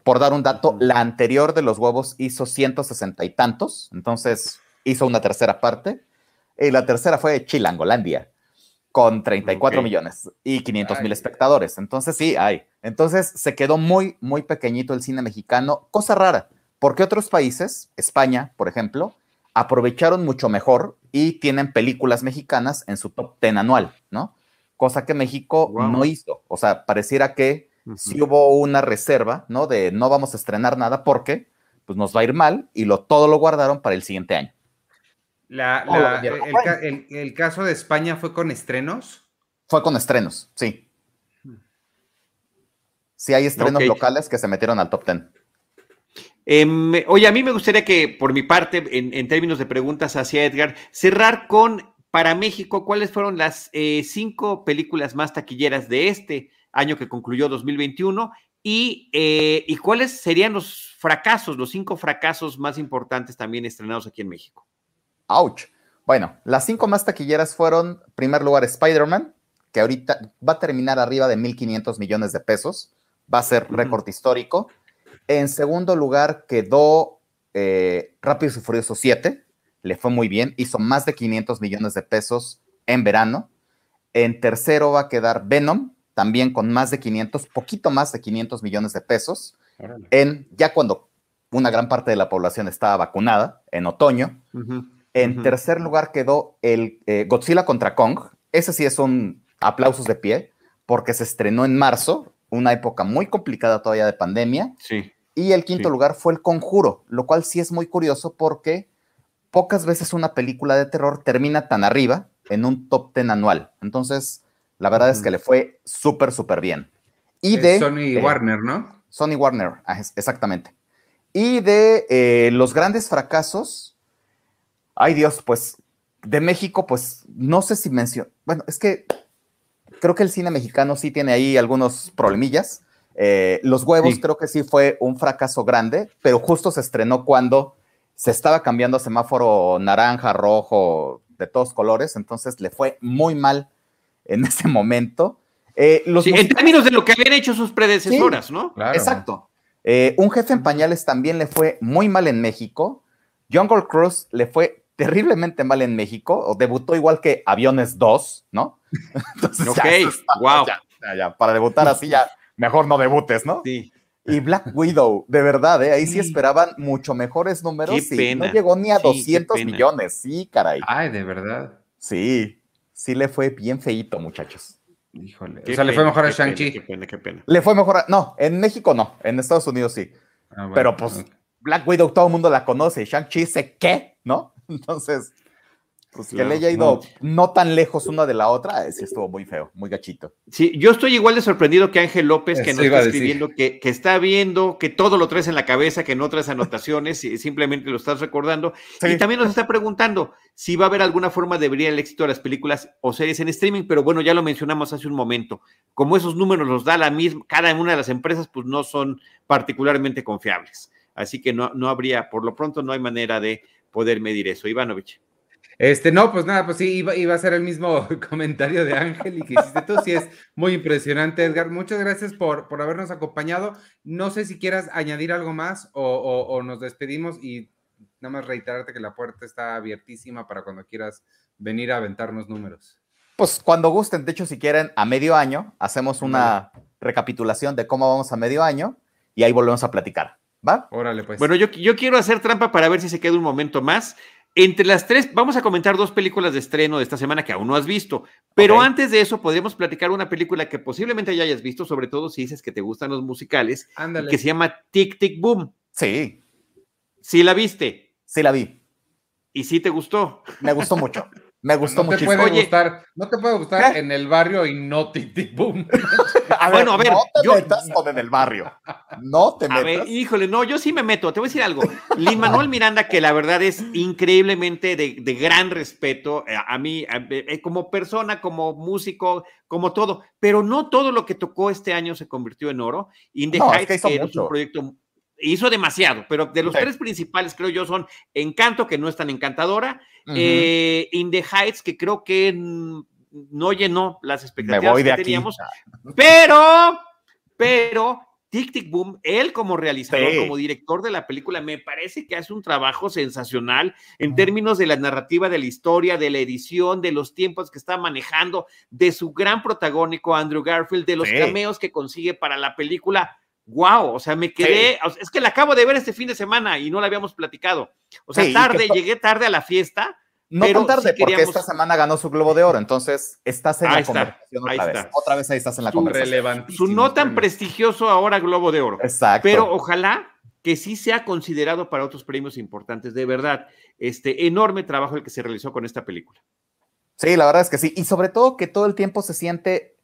Por dar un dato, la anterior de los huevos hizo 160 y tantos, entonces hizo una tercera parte. Y la tercera fue Chilangolandia. con 34 millones y 500 mil espectadores. Entonces sí, hay. Entonces se quedó muy, muy pequeñito el cine mexicano, cosa rara, porque otros países, España, por ejemplo, aprovecharon mucho mejor y tienen películas mexicanas en su top 10 anual, ¿no? Cosa que México no hizo. O sea, pareciera que sí hubo una reserva, ¿no? De no vamos a estrenar nada porque pues nos va a ir mal y lo, todo lo guardaron para el siguiente año. el, caso de España fue con estrenos? Fue con estrenos, sí. Sí hay estrenos locales que se metieron al top 10. Em, oye, a mí me gustaría que, por mi parte, en, términos de preguntas hacia Edgar, cerrar con, para México, ¿cuáles fueron las eh, cinco películas más taquilleras de este año que concluyó 2021? Y, eh, y cuáles serían los fracasos, los cinco fracasos más importantes también estrenados aquí en México. Ouch. Bueno, las cinco más taquilleras fueron, en primer lugar, Spider-Man, que ahorita va a terminar arriba de 1.500 millones de pesos, va a ser récord histórico. En segundo lugar quedó eh, Rápido y Furioso 7, le fue muy bien, hizo más de 500 millones de pesos en verano. En tercero va a quedar Venom, también con más de 500, poquito más de 500 millones de pesos, en ya cuando una gran parte de la población estaba vacunada, en otoño. En tercer lugar quedó el eh, Godzilla contra Kong. Ese sí es un aplausos de pie, porque se estrenó en marzo, una época muy complicada todavía de pandemia. Sí. Y el quinto lugar fue El Conjuro, lo cual sí es muy curioso porque pocas veces una película de terror termina tan arriba en un top ten anual. Entonces, la verdad es que le fue súper, súper bien. Y de... Sony Warner, ¿no? Sony Warner, exactamente. Y de eh, los grandes fracasos, ay Dios, pues de México, pues no sé si menciono, bueno, es que creo que el cine mexicano sí tiene ahí algunos problemillas. Eh, los huevos creo que sí fue un fracaso grande, pero justo se estrenó cuando se estaba cambiando a semáforo naranja, rojo, de todos colores, entonces le fue muy mal en ese momento. Eh, en términos de lo que habían hecho sus predecesoras, ¿no? Exacto. Eh, un jefe en pañales también le fue muy mal en México. Jungle Cruise le fue terriblemente mal en México, o debutó igual que Aviones 2, ¿no? Entonces, ok, wow. para debutar así ya, mejor no debutes, ¿no? Sí. Y Black Widow, de verdad, ¿eh? ahí sí, esperaban mucho mejores números. Qué No llegó ni a 200 millones, sí, caray. Ay, de verdad. Sí sí le fue bien feito, muchachos. Híjole. O sea, le fue mejor a Shang-Chi. Qué pena, qué pena. Le fue mejor a... No, en México no. En Estados Unidos sí. Ah, Pero pues Black Widow todo el mundo la conoce. Shang-Chi sé qué, ¿no? Entonces, pues que le haya ido no. tan lejos una de la otra, eh, sí estuvo muy feo, muy gachito. Sí, yo estoy igual de sorprendido que Ángel López, que nos está escribiendo, que, está viendo, que todo lo traes en la cabeza, que no traes anotaciones, y simplemente lo estás recordando. Y también nos está preguntando si va a haber alguna forma de abrir el éxito de las películas o series en streaming, pero bueno, ya lo mencionamos hace un momento. Como esos números los da la misma, cada una de las empresas, pues no son particularmente confiables. Así que no, no habría, por lo pronto, no hay manera de poder medir eso. Ivanovich. Este, no, pues nada, pues sí, iba, iba, a ser el mismo comentario de Ángel y que hiciste tú. Sí, es muy impresionante, Edgar. Muchas gracias por, por habernos acompañado. No sé si quieras añadir algo más o, nos despedimos y nada más reiterarte que la puerta está abiertísima para cuando quieras venir a aventarnos números. Pues cuando gusten, de hecho, si quieren, a medio año hacemos una recapitulación de cómo vamos a medio año y ahí volvemos a platicar. ¿Va? Órale, pues. Bueno, yo, yo quiero hacer trampa para ver si se queda un momento más. Entre las tres, vamos a comentar dos películas de estreno de esta semana que aún no has visto, pero antes de eso podríamos platicar una película que posiblemente ya hayas visto, sobre todo si dices que te gustan los musicales, que se llama Tic Tic Boom. Sí. ¿Sí la viste? Sí la vi. ¿Y sí te gustó? Me gustó mucho. Me gustó no Te puede gustar, no te puede gustar en el barrio y no tic boom. a ver, bueno, a ver, no te yo, metas con en el barrio. No te metas. A ver, híjole, no, yo sí me meto. Te voy a decir algo. Lin Manuel Miranda, que la verdad es increíblemente de, de gran respeto eh, a, mí, eh, como persona, como músico, como todo, pero no todo lo que tocó este año se convirtió en oro. In the Heights, que, es un proyecto hizo demasiado, pero de los tres principales creo yo son Encanto, que no es tan encantadora, eh, In the Heights, que creo que no llenó las expectativas que teníamos, pero, pero Tic Tic Boom, él como realizador, como director de la película, me parece que hace un trabajo sensacional en términos de la narrativa de la historia, de la edición, de los tiempos que está manejando, de su gran protagónico Andrew Garfield, de los cameos que consigue para la película. Wow, o sea, me quedé, es que la acabo de ver este fin de semana y no la habíamos platicado. O sea, tarde, llegué tarde a la fiesta no tan tarde, porque esta semana ganó su Globo de Oro, entonces estás en la conversación otra vez. Otra vez ahí estás en la conversación. Su no tan prestigioso ahora Globo de Oro. Exacto. Pero ojalá que sí sea considerado para otros premios importantes. De verdad, este enorme trabajo el que se realizó con esta película. Sí, la verdad es que sí. Y sobre todo que todo el tiempo se siente,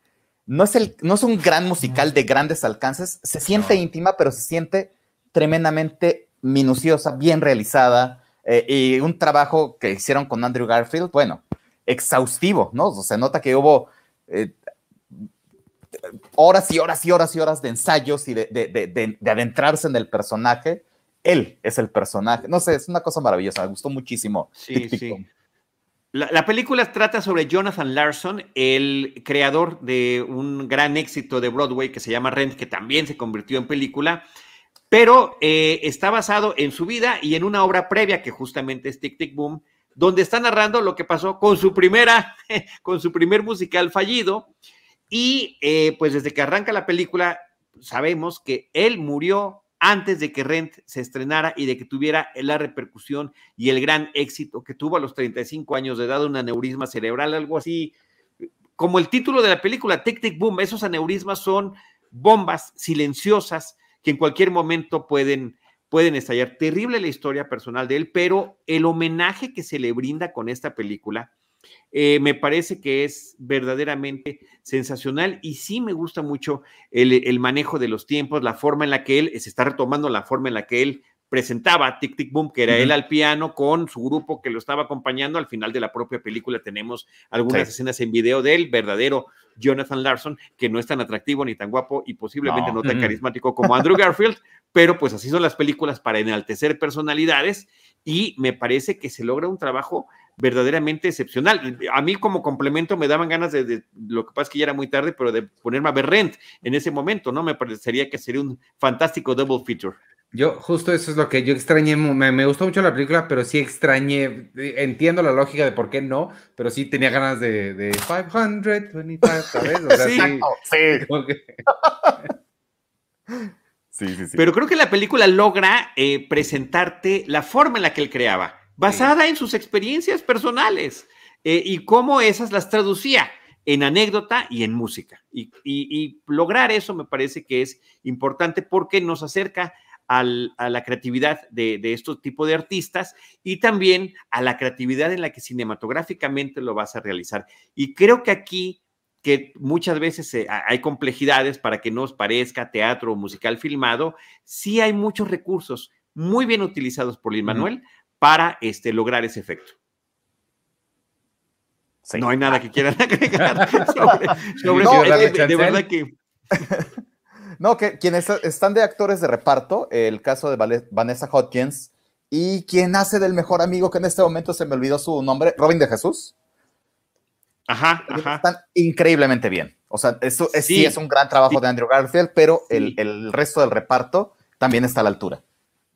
no es, el, no es un gran musical de grandes alcances, se siente íntima, pero se siente tremendamente minuciosa, bien realizada eh, y un trabajo que hicieron con Andrew Garfield, bueno, exhaustivo, ¿no? se nota que hubo eh, horas y horas y horas y horas de ensayos y de, adentrarse en el personaje. Él es el personaje. No sé, es una cosa maravillosa. Me gustó muchísimo. Sí, sí. La, la, película trata sobre Jonathan Larson, el creador de un gran éxito de Broadway que se llama Rent, que también se convirtió en película pero eh, está basado en su vida y en una obra previa que justamente es Tic Tic Boom, donde está narrando lo que pasó con su primera, con su primer musical fallido. Y eh, pues desde que arranca la película, sabemos que él murió antes de que Rent se estrenara y de que tuviera la repercusión y el gran éxito que tuvo a los 35 años de edad, un aneurisma cerebral, algo así, como el título de la película, Tic Tic Boom, esos aneurismas son bombas silenciosas que en cualquier momento pueden, pueden estallar. Terrible la historia personal de él, pero el homenaje que se le brinda con esta película eh, me parece que es verdaderamente sensacional y sí me gusta mucho el, el, manejo de los tiempos, la forma en la que él se está retomando, la forma en la que él presentaba Tic Tic Boom, que era él al piano con su grupo que lo estaba acompañando. Al final de la propia película tenemos algunas escenas en video de él, verdadero Jonathan Larson, que no es tan atractivo ni tan guapo y posiblemente no, tan carismático como Andrew Garfield, pero pues así son las películas para enaltecer personalidades y me parece que se logra un trabajo verdaderamente excepcional. A mí como complemento me daban ganas de, lo que pasa es que ya era muy tarde, pero de ponerme a ver Rent en ese momento, ¿no? Me parecería que sería un fantástico double feature. Yo, justo eso es lo que yo extrañé, me, gustó mucho la película, pero sí extrañé, entiendo la lógica de por qué no, pero sí tenía ganas de, de 525, ¿sabes? O sea, sí, sí. sí, Pero creo que la película logra eh, presentarte la forma en la que él creaba, basada en sus experiencias personales eh, y cómo esas las traducía en anécdota y en música. Y, y, lograr eso me parece que es importante porque nos acerca a la creatividad de, de estos tipos de artistas y también a la creatividad en la que cinematográficamente lo vas a realizar. Y creo que aquí que muchas veces eh, hay complejidades para que nos parezca teatro o musical filmado, sí hay muchos recursos muy bien utilizados por Lin Manuel para este, lograr ese efecto. No hay nada que quieran agregar sobre, no, de, verdad que No, que quienes están de actores de reparto, el caso de Vanessa Hodgins y quien hace del mejor amigo, que en este momento se me olvidó su nombre, Robin de Jesús. Ajá, ajá. Están increíblemente bien. O sea, eso sí. es un gran trabajo de Andrew Garfield, pero el, el, resto del reparto también está a la altura.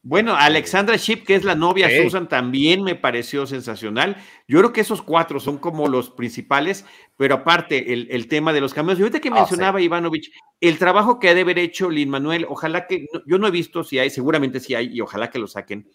Bueno, Alexandra Ship, que es la novia Susan, también me pareció sensacional. Yo creo que esos cuatro son como los principales, pero aparte, el, tema de los cambios. Y ahorita que ah, mencionaba Ivanovich, el trabajo que ha de haber hecho Lin Manuel, ojalá que, yo no he visto si hay, seguramente sí hay, y ojalá que lo saquen,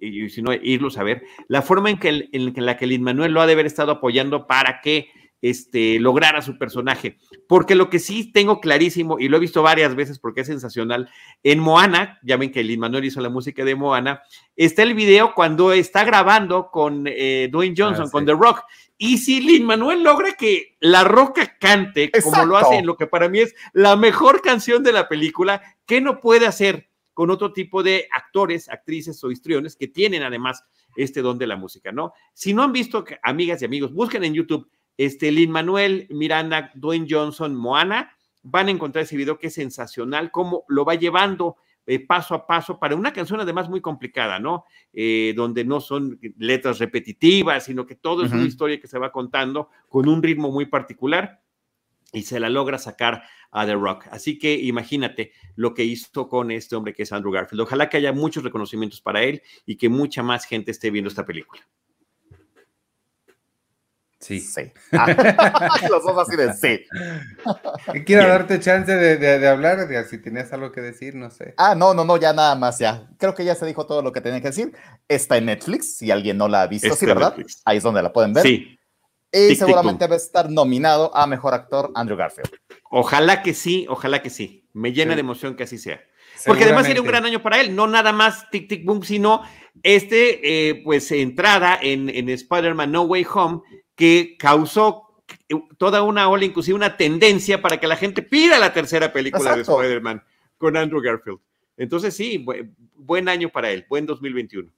y si no, irlos a ver, la forma en, que, en la que Lin Manuel lo ha de haber estado apoyando para que este, lograr a su personaje. Porque lo que sí tengo clarísimo, y lo he visto varias veces porque es sensacional, en Moana, ya ven que Lin Manuel hizo la música de Moana, está el video cuando está grabando con eh, Dwayne Johnson, ah, con The Rock. Y si Lin Manuel logra que La Roca cante, como lo hace en lo que para mí es la mejor canción de la película, ¿qué no puede hacer con otro tipo de actores, actrices o histriones que tienen además este don de la música, ¿no? Si no han visto, amigas y amigos, busquen en YouTube este, Lin Manuel, Miranda, Dwayne Johnson, Moana, van a encontrar ese video que es sensacional, cómo lo va llevando eh, paso a paso para una canción además muy complicada, ¿no? Eh, donde no son letras repetitivas, sino que todo es una historia que se va contando con un ritmo muy particular. y se la logra sacar a The Rock. Así que imagínate lo que hizo con este hombre que es Andrew Garfield. Ojalá que haya muchos reconocimientos para él y que mucha más gente esté viendo esta película. Sí. Sí. Ah, los dos así de sí. Quiero darte chance de, de, hablar, de, si tenías algo que decir, no sé. Ah, no, no, no, ya nada más, ya. Creo que ya se dijo todo lo que tenía que decir. Está en Netflix, si alguien no la ha visto, sí, ¿verdad? Ahí es donde la pueden ver. Sí. Y seguramente va a estar nominado a Mejor Actor Andrew Garfield. Ojalá que sí, ojalá que sí. Me llena de emoción que así sea. Porque además sería un gran año para él, no nada más Tic Tic Boom, sino este, eh, pues, entrada en, en Spider-Man No Way Home, que causó toda una ola, inclusive una tendencia para que la gente pida la tercera película de Spider-Man con Andrew Garfield. Entonces, sí, buen año para él, buen 2021.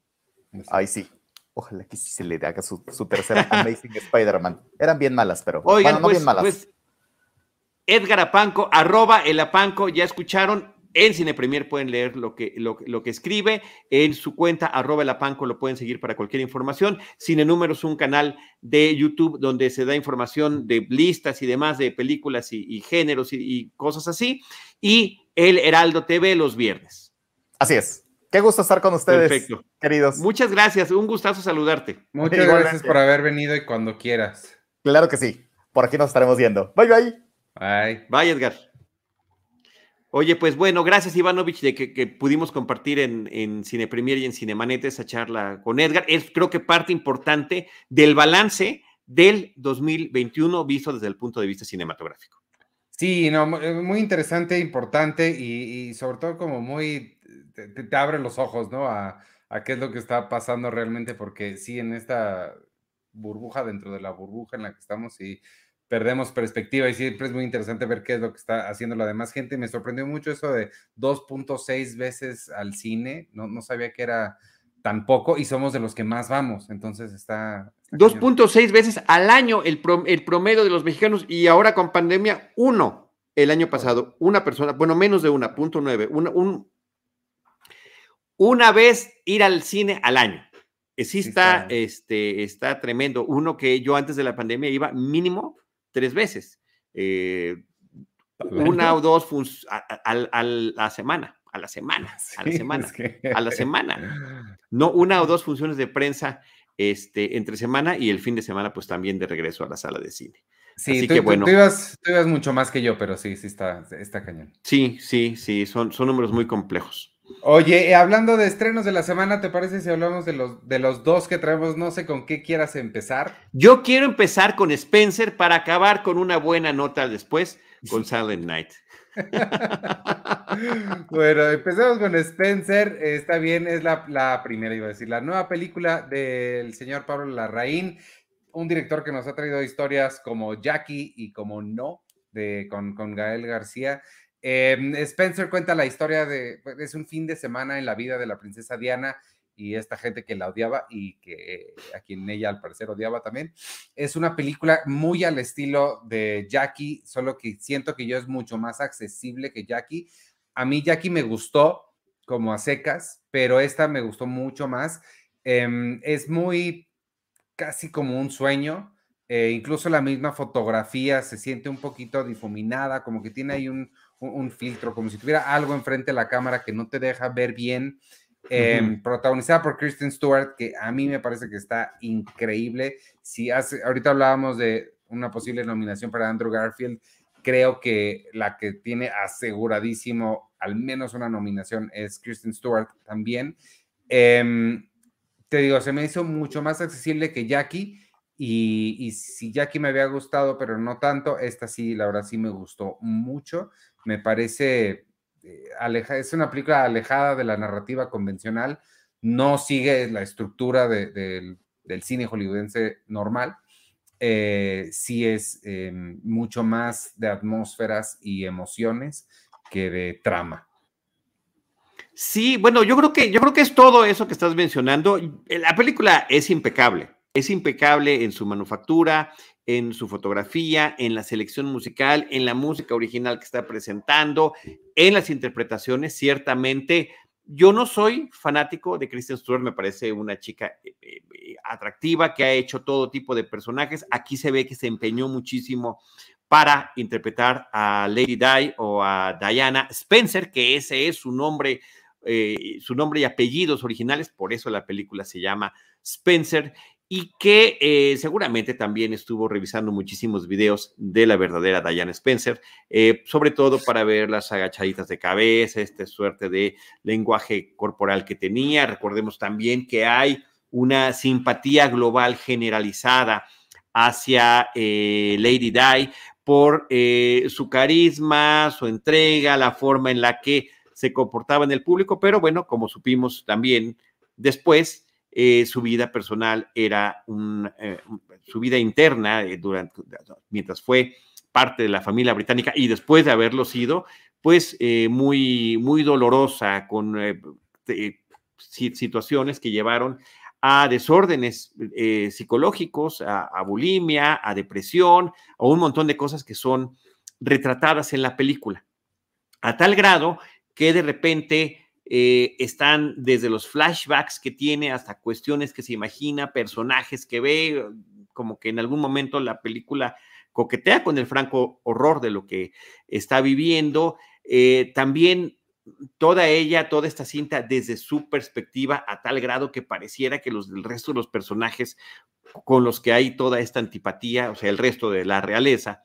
Ay, sí. Ojalá que sí se le haga su, tercera Amazing Spider-Man. Eran bien malas, pero. Oigan, no pues, bien malas. Pues, Edgar Apanco, arroba el Apanco, ya escucharon, en Cine Premier pueden leer lo que, lo, que escribe. En su cuenta, arroba apanco, lo pueden seguir para cualquier información. Cine Números, un canal de YouTube donde se da información de listas y demás de películas y, géneros y, cosas así. Y el Heraldo TV los viernes. Así es. Qué gusto estar con ustedes, Perfecto. queridos. Muchas gracias. Un gustazo saludarte. Muchas gracias por haber venido y cuando quieras. Claro que sí. Por aquí nos estaremos viendo. Bye, bye. Bye. Bye, Edgar. Oye, pues bueno, gracias Ivanovich de que, pudimos compartir en, en, Cine Premier y en Cinemanet esa charla con Edgar. Es creo que parte importante del balance del 2021 visto desde el punto de vista cinematográfico. Sí, no, eh, muy interesante, importante y, sobre todo como muy, te, abre los ojos, ¿no? A, a qué es lo que está pasando realmente, porque sí, en esta burbuja, dentro de la burbuja en la que estamos, y perdemos perspectiva y siempre es muy interesante ver qué es lo que está haciendo la demás gente. Me sorprendió mucho eso de 2.6 veces al cine, no, no sabía que era tan poco y somos de los que más vamos, entonces está... 2.6 veces al año el, el promedio de los mexicanos y ahora con pandemia, uno el año pasado, una persona, bueno, menos de una, punto nueve, una, un, una vez ir al cine al año. Sí está, Este, está tremendo. Uno que yo antes de la pandemia iba mínimo tres veces. Eh, una o dos a, la semana, a la semana, a la semana, a la semana. No, una o dos funciones de prensa este, entre semana y el fin de semana, pues también de regreso a la sala de cine. Sí, tú, bueno. Tú, ibas, mucho más que yo, pero sí, sí está, está cañón. Sí, sí, sí, son, son números muy complejos. Oye, eh, hablando de estrenos de la semana, ¿te parece si hablamos de los, de los dos que traemos? No sé con qué quieras empezar. Yo quiero empezar con Spencer para acabar con una buena nota después con Silent Night. bueno, empecemos con Spencer. Está bien, es la, primera, iba a decir, la nueva película del señor Pablo Larraín, un director que nos ha traído historias como Jackie y como No, de, con, con Gael García. Em, Spencer cuenta la historia de, pues, es un fin de semana en la vida de la princesa Diana y esta gente que la odiaba y que a quien ella al parecer odiaba también. Es una película muy al estilo de Jackie, solo que siento que yo es mucho más accesible que Jackie. A mí Jackie me gustó como a secas, pero esta me gustó mucho más. Em, es muy casi como un sueño. Eh, incluso la misma fotografía se siente un poquito difuminada, como que tiene ahí un, un, filtro, como si tuviera algo enfrente de la cámara que no te deja ver bien. Em, protagonizada por Kristen Stewart, que a mí me parece que está increíble. Si hace, ahorita hablábamos de una posible nominación para Andrew Garfield, creo que la que tiene aseguradísimo al menos una nominación es Kristen Stewart también. Em, te digo, se me hizo mucho más accesible que Jackie. Y, si Jackie me había gustado, pero no tanto, esta sí, la verdad sí me gustó mucho me parece, eh, aleja, es una película alejada de la narrativa convencional, no sigue la estructura del cine hollywoodense normal, eh, sí es em, mucho más de atmósferas y emociones que de trama. Sí, bueno, yo creo que yo creo que es todo eso que estás mencionando. La película es impecable, es impecable en su manufactura, en su fotografía, en la selección musical, en la música original que está presentando, en las interpretaciones, ciertamente. Yo no soy fanático de Kristen Stewart, me parece una chica eh, eh, atractiva que ha hecho todo tipo de personajes. Aquí se ve que se empeñó muchísimo para interpretar a Lady Di o a Diana Spencer, que ese es su nombre, eh, su nombre y apellidos originales, por eso la película se llama Spencer, y que eh, seguramente también estuvo revisando muchísimos videos de la verdadera Diana Spencer, eh, sobre todo para ver las agachaditas de cabeza, esta suerte de lenguaje corporal que tenía. Recordemos también que hay una simpatía global generalizada hacia Lady Di, por eh, su carisma, su entrega, la forma en la que se comportaba en el público, pero bueno, como supimos también después, eh, su vida personal era un, eh, su vida interna durante, mientras fue parte de la familia británica y después de haberlo sido, pues muy, muy dolorosa con situaciones que llevaron a desórdenes eh, psicológicos, a, bulimia, a depresión, a un montón de cosas que son retratadas en la película. A tal grado que de repente eh, están desde los flashbacks que tiene hasta cuestiones que se imagina, personajes que ve, como que en algún momento la película coquetea con el franco horror de lo que está viviendo. Eh, también toda ella, toda esta cinta desde su perspectiva a tal grado que pareciera que los del resto de los personajes con los que hay toda esta antipatía, o sea, el resto de la realeza,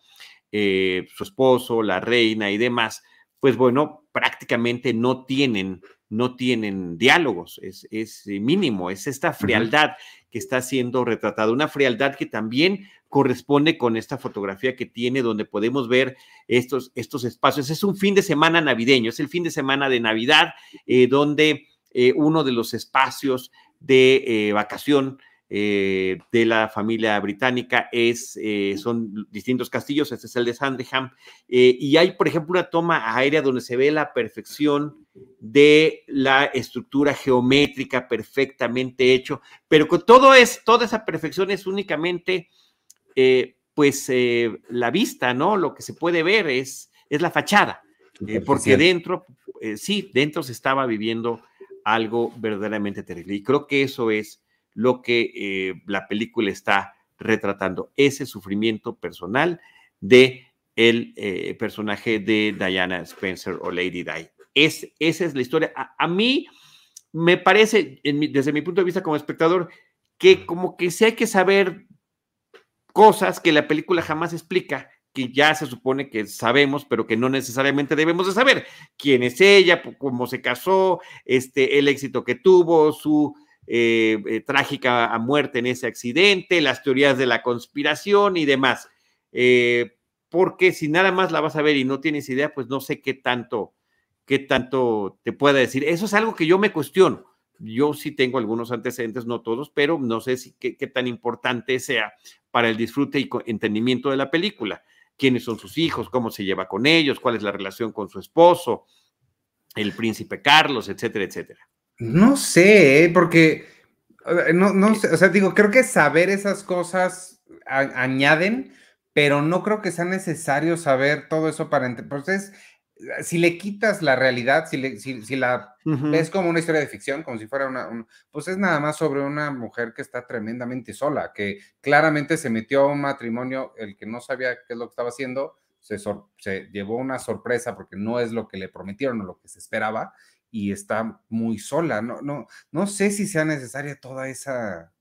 eh, su esposo, la reina y demás, pues bueno, prácticamente no tienen, no tienen diálogos, es, es mínimo, es esta frialdad que está siendo retratada, una frialdad que también corresponde con esta fotografía que tiene donde podemos ver estos, estos espacios. Es un fin de semana navideño, es el fin de semana de Navidad, eh, donde eh, uno de los espacios de eh, vacación de la familia británica es, son distintos castillos, este es el de Sandringham, y hay, por ejemplo, una toma aérea donde se ve la perfección de la estructura geométrica perfectamente hecho, pero con todo es, toda esa perfección es únicamente eh, pues eh, la vista, ¿no? Lo que se puede ver es, es la fachada, eh, porque dentro, sí, dentro se estaba viviendo algo verdaderamente terrible. Y creo que eso es lo que la película está retratando, ese sufrimiento personal de el personaje de Diana Spencer o Lady Di. Es, esa es la historia. A, mí me parece, desde mi punto de vista como espectador, que como que sí hay que saber cosas que la película jamás explica, que ya se supone que sabemos, pero que no necesariamente debemos de saber. ¿Quién es ella? ¿Cómo se casó? Este, el éxito que tuvo, su eh, eh, trágica muerte en ese accidente, las teorías de la conspiración y demás. Eh, porque si nada más la vas a ver y no tienes idea, pues no sé qué tanto, qué tanto te pueda decir. Eso es algo que yo me cuestiono. Yo sí tengo algunos antecedentes, no todos, pero no sé si qué, qué tan importante sea para el disfrute y entendimiento de la película. ¿Quiénes son sus hijos? ¿Cómo se lleva con ellos? ¿Cuál es la relación con su esposo? El príncipe Carlos, etcétera, etcétera. No sé, ¿eh? porque, no, no sé, o sea, digo, creo que saber esas cosas añaden, pero no creo que sea necesario saber todo eso para... Entonces, si le quitas la realidad, si, si, la ves como una historia de ficción, como si fuera una, pues es nada más sobre una mujer que está tremendamente sola, que claramente se metió a un matrimonio, el que no sabía qué es lo que estaba haciendo, se, se llevó una sorpresa porque no es lo que le prometieron o lo que se esperaba y está muy sola. No, no, no sé si sea necesaria toda esa...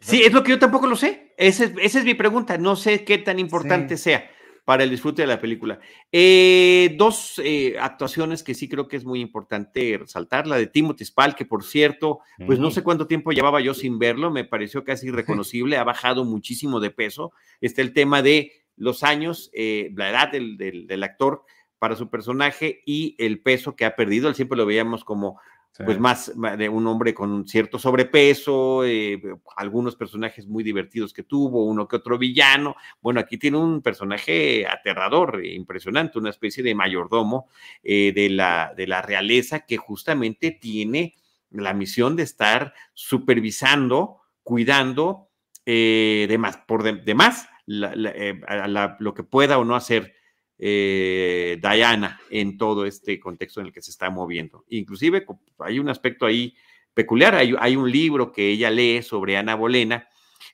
Sí, es lo que yo tampoco lo sé. Esa es, esa es mi pregunta. No sé qué tan importante sea para el disfrute de la película. Eh, dos eh, actuaciones que sí creo que es muy importante resaltar, la de Timothy Spall, que por cierto, pues no sé cuánto tiempo llevaba yo sin verlo, me pareció casi irreconocible, ha bajado muchísimo de peso. Está el tema de los años, eh, la edad del, del, actor para su personaje y el peso que ha perdido. Él siempre lo veíamos como pues más de un hombre con cierto sobrepeso, eh, algunos personajes muy divertidos que tuvo, uno que otro villano. Bueno, aquí tiene un personaje aterrador, impresionante, una especie de mayordomo eh, de, la, de la realeza que justamente tiene la misión de estar supervisando, cuidando eh, de más, por demás lo que pueda o no hacer eh, Diana en todo este contexto en el que se está moviendo. Inclusive hay un aspecto ahí peculiar, hay, un libro que ella lee sobre Ana Bolena,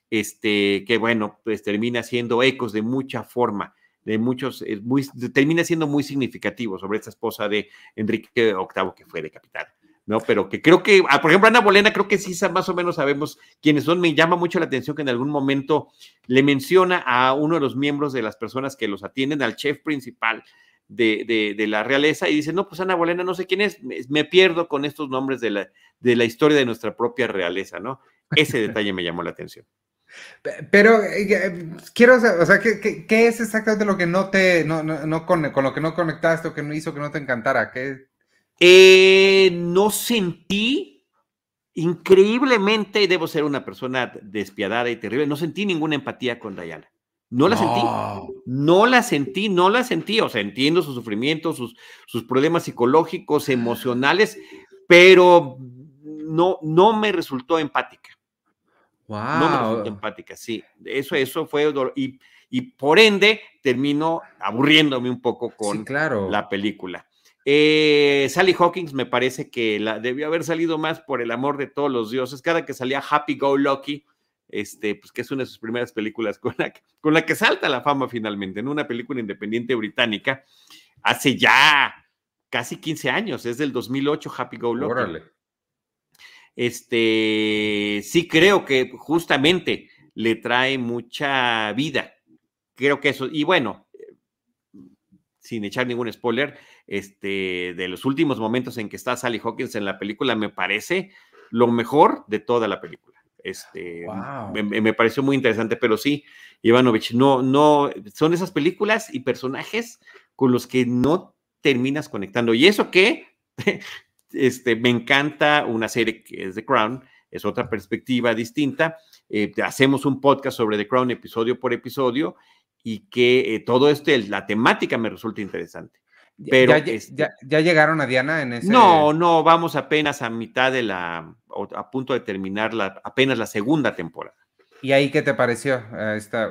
este, que bueno, pues termina siendo ecos de mucha forma de muchos, muy, termina siendo muy significativo sobre esta esposa de Enrique VIII que fue decapitada. ¿No? Pero que creo que, ah, por ejemplo, Ana Bolena, creo que sí más o menos sabemos quiénes son. Me llama mucho la atención que en algún momento le menciona a uno de los miembros de las personas que los atienden, al chef principal de, la realeza, y dice, no, pues Ana Bolena no sé quién es, me, pierdo con estos nombres de la, de la historia de nuestra propia realeza, ¿no? Ese detalle me llamó la atención. Pero eh, quiero saber, o sea, ¿qué, es exactamente lo que no te, no, no, con, lo que no conectaste o que no hizo que no te encantara? ¿Qué? Eh, no sentí, increíblemente, debo ser una persona despiadada y terrible, no sentí ninguna empatía con Diana. No la sentí, no la sentí, no la sentí, o sea, entiendo sus sufrimientos, sus, sus problemas psicológicos, emocionales, pero no, no me resultó empática. No me resultó empática, sí. Eso, eso fue. Y, y por ende, termino aburriéndome un poco con la película. Eh, Sally Hawkins me parece que la, debió haber salido más por el amor de todos los dioses. Cada que salía Happy Go Lucky, este, pues que es una de sus primeras películas con la, con la que salta la fama finalmente, en una película independiente británica, hace ya casi 15 años, es del 2008 Happy Go Lucky este, sí creo que justamente le trae mucha vida. Creo que eso, y bueno, sin echar ningún spoiler, este, de los últimos momentos en que está Sally Hawkins en la película, me parece lo mejor de toda la película. Este, me, pareció muy interesante, pero sí, Ivanovich, no, no, son esas películas y personajes con los que no terminas conectando. Y eso que este, me encanta una serie que es The Crown, es otra perspectiva distinta. Eh, hacemos un podcast sobre The Crown episodio por episodio y que eh, todo esto, la temática me resulta interesante. Pero este ¿Ya, llegaron a Diana en ese? No, no, vamos apenas a mitad de la, a punto de terminar la, apenas la segunda temporada. ¿Y ahí qué te pareció? Esta,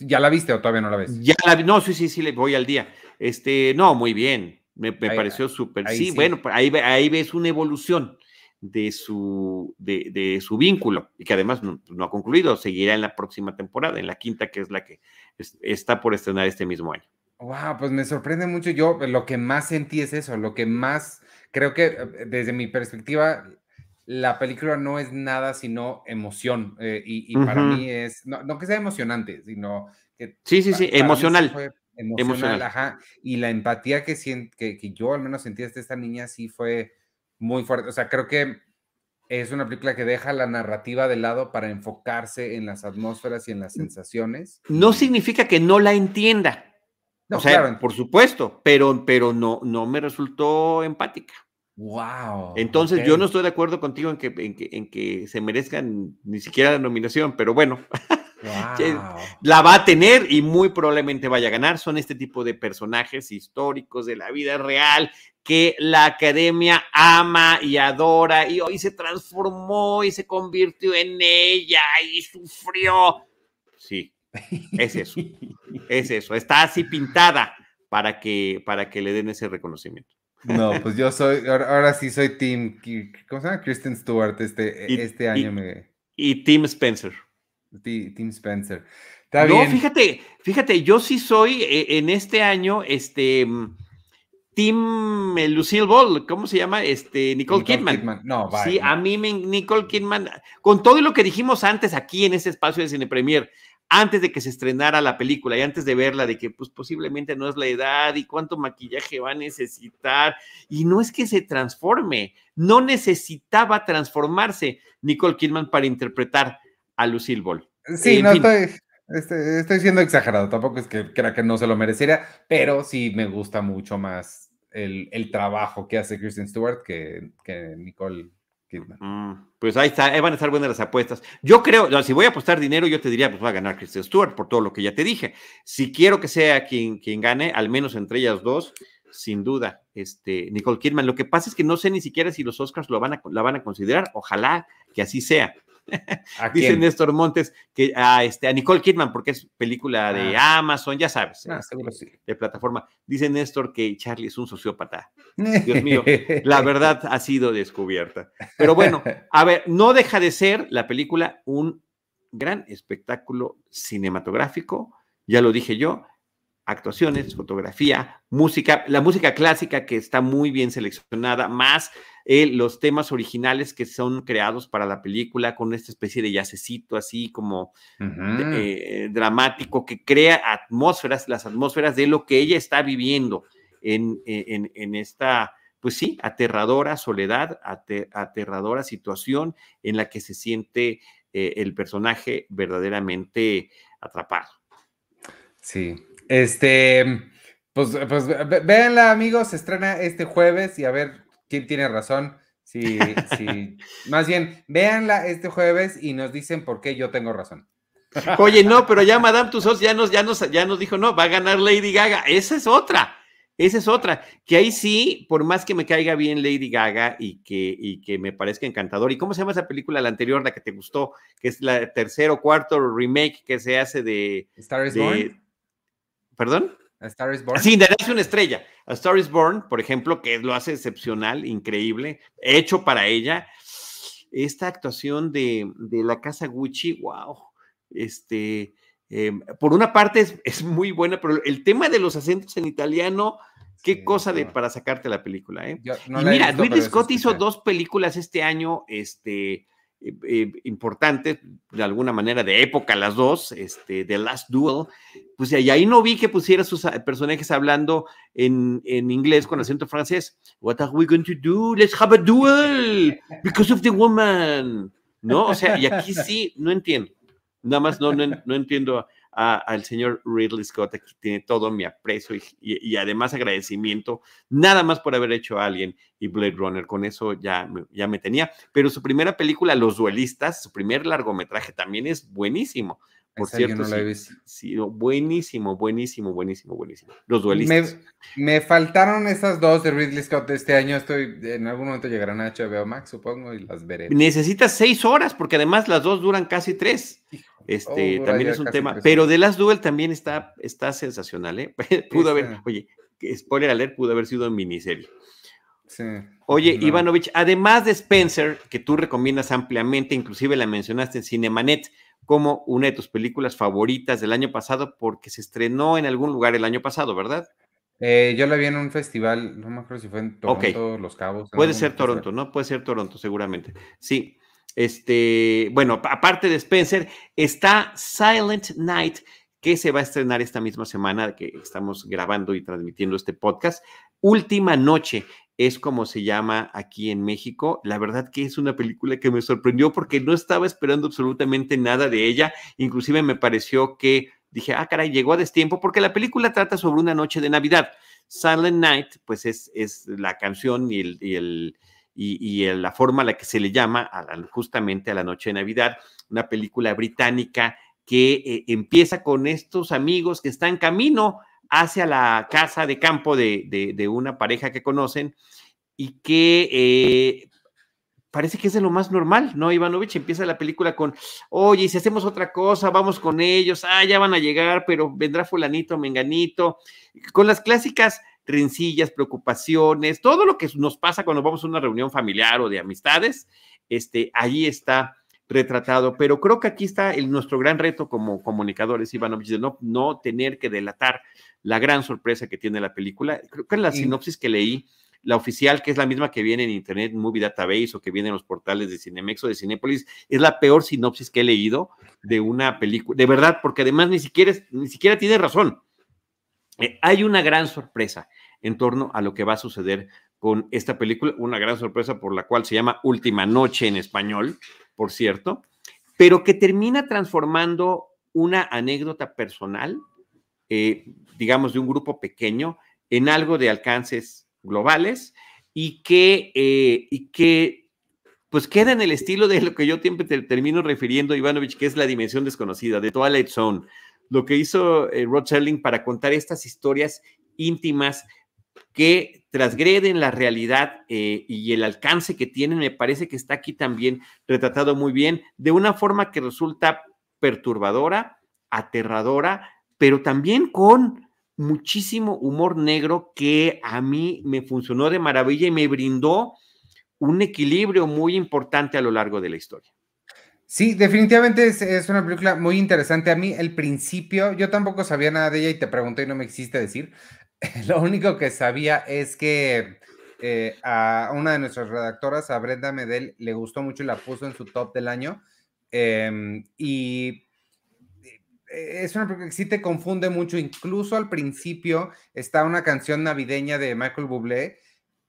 ¿Ya la viste o todavía no la ves? Ya la no, sí, sí, sí, le voy al día. Este, no, muy bien. Me, pareció súper. Sí, bueno, pues, ahí, ahí ves una evolución de su, de, su vínculo y que además no, ha concluido, seguirá en la próxima temporada, en la quinta, que es la que está por estrenar este mismo año. Wow, pues me sorprende mucho. Yo lo que más sentí es eso, lo que más creo que eh, desde mi perspectiva, la película no es nada sino emoción. Eh, y, para mí es, no, que sea emocionante, sino que. Sí, sí, sí, emocional emocional, ajá. Y la empatía que, que, que yo al menos sentí de esta niña sí fue muy fuerte. O sea, creo que es una película que deja la narrativa de lado para enfocarse en las atmósferas y en las sensaciones. No significa que no la entienda. o sea, por supuesto, pero, pero no, no me resultó empática. Wow. Entonces, yo no estoy de acuerdo contigo en que, en que, en que se merezcan ni siquiera la nominación, pero bueno. La va a tener y muy probablemente vaya a ganar. Son este tipo de personajes históricos de la vida real que la academia ama y adora y hoy se transformó y se convirtió en ella y sufrió. Sí, es eso. es eso. Está así pintada para que, para que le den ese reconocimiento. No, pues yo soy, ahora, sí soy Tim, ¿cómo se llama? Kristen Stewart este, este año. me... y Tim Spencer. Tim Spencer. no, fíjate, fíjate, yo sí soy eh, en este año, este, Tim eh, Lucille Ball, ¿cómo se llama? Este, Nicole, Kidman. No, Sí, a mí me, Nicole Kidman, con todo lo que dijimos antes aquí en este espacio de Cine Premier, antes de que se estrenara la película y antes de verla, de que pues posiblemente no es la edad y cuánto maquillaje va a necesitar. Y no es que se transforme, no necesitaba transformarse Nicole Kidman para interpretar a Lucille Ball. Sí, no estoy, este, estoy, siendo exagerado, tampoco es que crea que no se lo mereciera, pero sí me gusta mucho más el, trabajo que hace Kristen Stewart que, que Nicole Kidman. Mm, pues ahí está, ahí van a estar buenas las apuestas. Yo creo, si voy a apostar dinero, yo te diría, pues va a ganar Kristen Stewart por todo lo que ya te dije. Si quiero que sea quien, quien gane, al menos entre ellas dos, sin duda, este, Nicole Kidman. Lo que pasa es que no sé ni siquiera si los Oscars lo van a, la van a considerar. Ojalá que así sea. Dice Néstor Montes que a, este, a Nicole Kidman, porque es película de ah. Amazon, ya sabes, ah, este, de plataforma. Dice Néstor que Charlie es un sociópata. Dios mío, la verdad ha sido descubierta. Pero bueno, a ver, no deja de ser la película un gran espectáculo cinematográfico ya lo dije yo, actuaciones, fotografía, música, la música clásica que está muy bien seleccionada, más eh, los temas originales que son creados para la película con esta especie de yacecito así como eh, dramático que crea atmósferas, las atmósferas de lo que ella está viviendo en, en, esta, pues sí, aterradora soledad, aterradora situación en la que se siente eh, el personaje verdaderamente atrapado. Sí, este, pues, pues véanla, amigos, se estrena este jueves y a ver quién tiene razón. Sí, sí. Más bien, véanla este jueves y nos dicen por qué yo tengo razón. Oye, no, pero ya Madame Tussauds ya nos, ya nos, ya nos dijo, no, va a ganar Lady Gaga. Esa es otra. Esa es otra, que ahí sí, por más que me caiga bien Lady Gaga y que, y que me parezca encantador. ¿Y cómo se llama esa película, la anterior, la que te gustó? Que es la tercero o cuarto remake que se hace de... Star is Born. ¿Perdón? A Star is Born. Sí, de una estrella. A Star is Born, por ejemplo, que lo hace excepcional, increíble, hecho para ella. Esta actuación de, la casa Gucci, wow. Este, em, por una parte es, muy buena, pero el tema de los acentos en italiano, qué cosa de para sacarte la película, ¿eh? y mira, Ridley Scott hizo dos películas este año, este, eh, eh, importantes, de alguna manera de época, las dos, este, The Last Duel, pues y ahí no vi que pusiera sus ah, personajes hablando en, en, inglés con acento francés. What are we going to do? Let's have a duel because of the woman. ¿No? O sea, y aquí sí, no entiendo. Nada más no, no, no entiendo al señor Ridley Scott, aquí tiene todo mi aprecio y, además agradecimiento, nada más por haber hecho a alguien y Blade Runner, con eso ya, ya me tenía, pero su primera película, Los Duelistas, su primer largometraje también es buenísimo. Por cierto, sí, buenísimo, buenísimo, buenísimo, buenísimo. Los duelistas. Me, faltaron esas dos de Ridley Scott este año. Estoy, en algún momento llegarán a HBO Max, supongo, y las veré. Necesitas seis horas, porque además las dos duran casi tres. Este, oh, también es un tema. Pero de las Duel también está, está sensacional, ¿eh? pudo haber, oye, spoiler alert, pudo haber sido en miniserie. Sí, Oye, Ivanovich, además de Spencer, que tú recomiendas ampliamente, inclusive la mencionaste en Cinemanet, como una de tus películas favoritas del año pasado porque se estrenó en algún lugar el año pasado, ¿verdad? Eh, yo la vi en un festival, no me acuerdo si fue en Toronto, Los Cabos. Puede ser Toronto, ¿no? Puede ser Toronto, seguramente. Sí. Este, bueno, aparte de Spencer, está Silent Night, que se va a estrenar esta misma semana que estamos grabando y transmitiendo este podcast. Última Noche es como se llama aquí en México. La verdad que es una película que me sorprendió porque no estaba esperando absolutamente nada de ella. Inclusive me pareció que dije, ah, caray, llegó a destiempo porque la película trata sobre una noche de Navidad. Silent Night, pues es, es la canción y, el, y, el, y, la forma a la que se le llama justamente a la noche de Navidad, una película británica que eh, empieza con estos amigos que están camino hacia la casa de campo de, una pareja que conocen y que eh, parece que es de lo más normal, ¿no? Ivanovich empieza la película con, oye, si hacemos otra cosa, vamos con ellos, ah, ya van a llegar, pero vendrá fulanito, menganito, con las clásicas rencillas, preocupaciones, todo lo que nos pasa cuando vamos a una reunión familiar o de amistades, este, allí está retratado, pero creo que aquí está el, nuestro gran reto como comunicadores, Ivanovich, de no, no tener que delatar la gran sorpresa que tiene la película. Creo que en la sinopsis que leí, la oficial, que es la misma que viene en Internet Movie Database o que viene en los portales de Cinemex o de Cinépolis, es la peor sinopsis que he leído de una película. De verdad, porque además ni siquiera, ni siquiera tiene razón. Eh, hay una gran sorpresa en torno a lo que va a suceder con esta película, una gran sorpresa por la cual se llama Última Noche en español, por cierto, pero que termina transformando una anécdota personal eh, digamos, de un grupo pequeño en algo de alcances globales y que, eh, y que pues queda en el estilo de lo que yo siempre te termino refiriendo, Ivanovich, que es la dimensión desconocida de Twilight Zone. Lo que hizo eh, Rod Serling para contar estas historias íntimas que transgreden la realidad y el alcance que tienen, me parece que está aquí también retratado muy bien, de una forma que resulta perturbadora, aterradora, pero también con muchísimo humor negro que a mí me funcionó de maravilla y me brindó un equilibrio muy importante a lo largo de la historia. Sí, definitivamente es, una película muy interesante. A mí, el principio, yo tampoco sabía nada de ella y te pregunté y no me existe decir. Lo único que sabía es que eh, a una de nuestras redactoras, a Brenda Medel, le gustó mucho y la puso en su top del año. Em, y eh, es una película que sí te confunde mucho. Incluso al principio está una canción navideña de Michael Bublé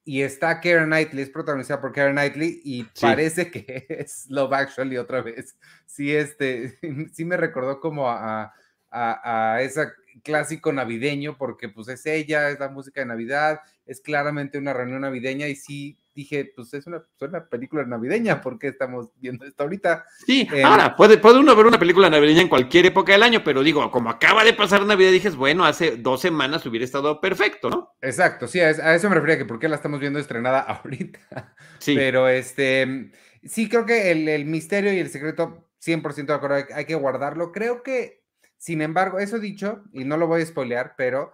y está Karen Knightley, es protagonizada por Karen Knightley y parece que es Love Actually otra vez. Sí, este, sí me recordó como a, a, a ese clásico navideño porque pues es ella, es la música de Navidad, es claramente una reunión navideña y sí dije, pues es una, película navideña, porque estamos viendo esto ahorita? Sí, eh, ahora, puede, puede uno ver una película navideña en cualquier época del año, pero digo, como acaba de pasar Navidad, dije, bueno, hace dos semanas hubiera estado perfecto, ¿no? Exacto, sí, a, eso me refería, que por qué la estamos viendo estrenada ahorita. Sí. Pero este, sí, creo que el, misterio y el secreto, 100% de acuerdo, hay que guardarlo. Creo que, sin embargo, eso dicho, y no lo voy a spoilear, pero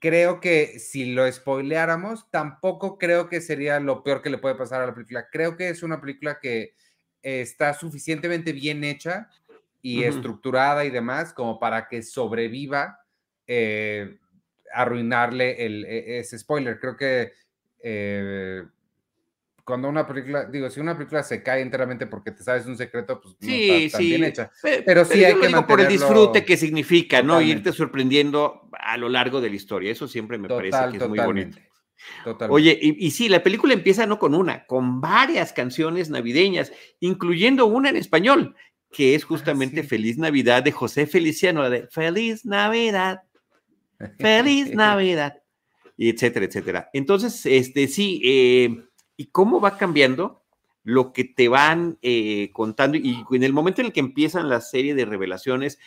creo que si lo spoileáramos, tampoco creo que sería lo peor que le puede pasar a la película. Creo que es una película que está suficientemente bien hecha y estructurada y demás como para que sobreviva eh, arruinarle el, e, ese spoiler. Creo que eh, cuando una película, digo, si una película se cae enteramente porque te sabes un secreto, pues no está tan bien hecha. Pero, sí hay que digo por el disfrute que significa, ¿no? Irte sorprendiendo a lo largo de la historia. Eso siempre me parece que es muy bonito. Oye, y, y, sí, la película empieza no con una, con varias canciones navideñas, incluyendo una en español, que es ah, justamente Feliz Navidad de José Feliciano, la de Feliz Navidad, Feliz Navidad, y etcétera, etcétera. Entonces, este sí, eh, y cómo va cambiando lo que te van eh, contando y en el momento en el que empiezan la serie de revelaciones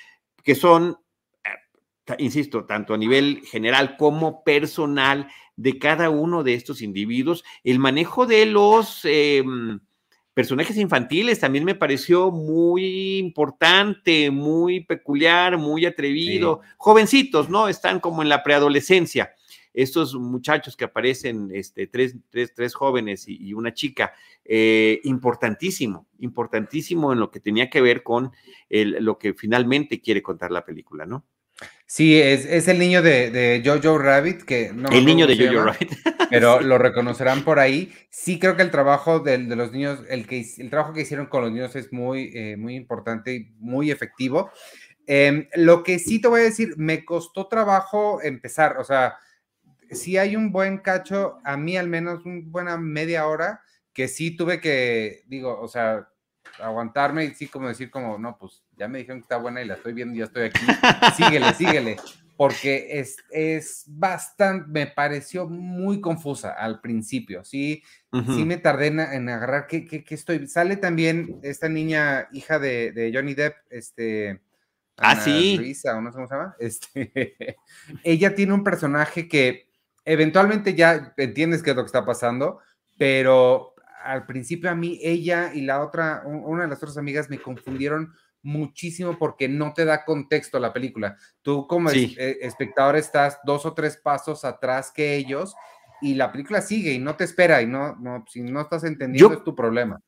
que son, eh, insisto, tanto a nivel general como personal de cada uno de estos individuos, el manejo de los em, personajes infantiles también me pareció muy importante, muy peculiar, muy atrevido, jovencitos, ¿no? Están como en la preadolescencia estos muchachos que aparecen, este, tres, tres, jóvenes y, una chica, eh, importantísimo, importantísimo en lo que tenía que ver con lo que finalmente quiere contar la película, ¿no? Sí, es, el niño de, Jojo Rabbit, que no El niño de Jojo Rabbit. Pero lo reconocerán por ahí. Sí creo que el trabajo de, los niños, el, que, el trabajo que hicieron con los niños es muy, eh, muy importante y muy efectivo. Em, lo que sí te voy a decir, me costó trabajo empezar, o sea, si hay un buen cacho, a mí al menos una buena media hora, que sí tuve que, digo, o sea, aguantarme y sí como decir como, no, pues ya me dijeron que está buena y la estoy viendo y ya estoy aquí, síguele, síguele, porque es, es bastante, me pareció muy confusa al principio, sí, sí me tardé en, agarrar qué, qué, estoy, sale también esta niña, hija de, de Johnny Depp, este... ah, sí. Luisa, o no sé cómo se llama. Este, ella tiene un personaje que eventualmente ya entiendes qué es lo que está pasando, pero al principio a mí ella y la otra, una de las otras amigas me confundieron muchísimo porque no te da contexto la película. Tú como eh, espectador estás dos o tres pasos atrás que ellos y la película sigue y no te espera y no, no si no estás entendiendo es tu problema.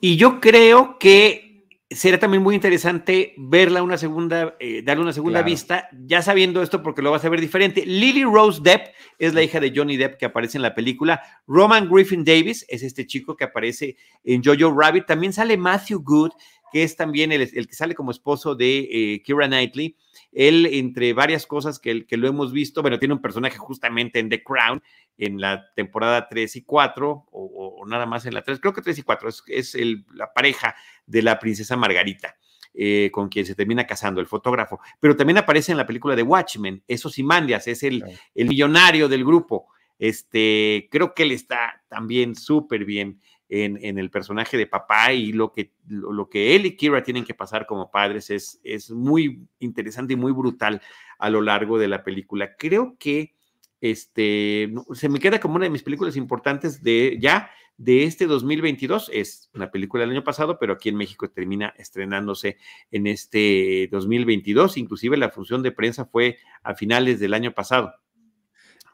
Y yo creo que será también muy interesante verla una segunda, eh, darle una segunda vista, ya sabiendo esto porque lo vas a ver diferente. Lily Rose Depp es la hija de Johnny Depp que aparece en la película. Roman Griffin Davis es este chico que aparece en Jojo Rabbit. También sale Matthew Good, que es también el, que sale como esposo de eh, Kira Knightley. Él, entre varias cosas que, que lo hemos visto, bueno, tiene un personaje justamente en The Crown, en la temporada 3 y 4, o, nada más en la 3, creo que 3 y 4, es, la pareja de la princesa Margarita. Eh, con quien se termina casando, el fotógrafo, pero también aparece en la película de Watchmen, esos Simandias, es el, el millonario del grupo. Este, creo que él está también súper bien en, el personaje de papá y lo que, lo, que él y Kira tienen que pasar como padres es, es muy interesante y muy brutal a lo largo de la película. Creo que este, se me queda como una de mis películas importantes de ya de este 2022. Es una película del año pasado, pero aquí en México termina estrenándose en este 2022. Inclusive la función de prensa fue a finales del año pasado,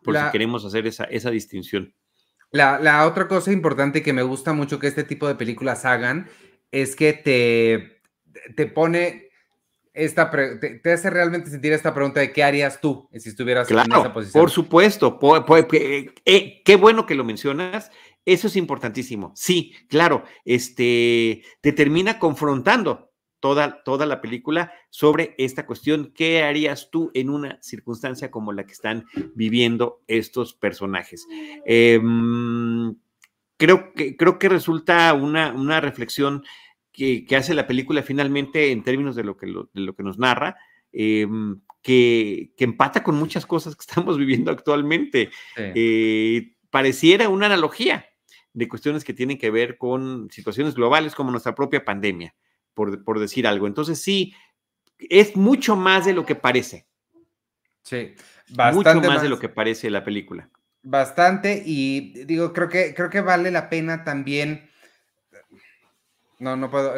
por si queremos hacer esa, esa distinción. La, otra cosa importante que me gusta mucho que este tipo de películas hagan es que te te pone esta te, hace realmente sentir esta pregunta de qué harías tú si estuvieras en esa posición. Por supuesto, eh, qué bueno que lo mencionas. Eso es importantísimo. Sí, claro, este te termina confrontando toda, toda la película sobre esta cuestión. ¿Qué harías tú en una circunstancia como la que están viviendo estos personajes? Em, creo, que, creo que resulta una, una reflexión que, hace la película finalmente en términos de lo que, de lo que nos narra, em, que, empata con muchas cosas que estamos viviendo actualmente. Eh, pareciera una analogía de cuestiones que tienen que ver con situaciones globales como nuestra propia pandemia, por, por decir algo. Entonces sí, es mucho más de lo que parece. Sí, bastante mucho más, de lo que parece la película. Bastante y digo, creo que, creo que vale la pena también no, no puedo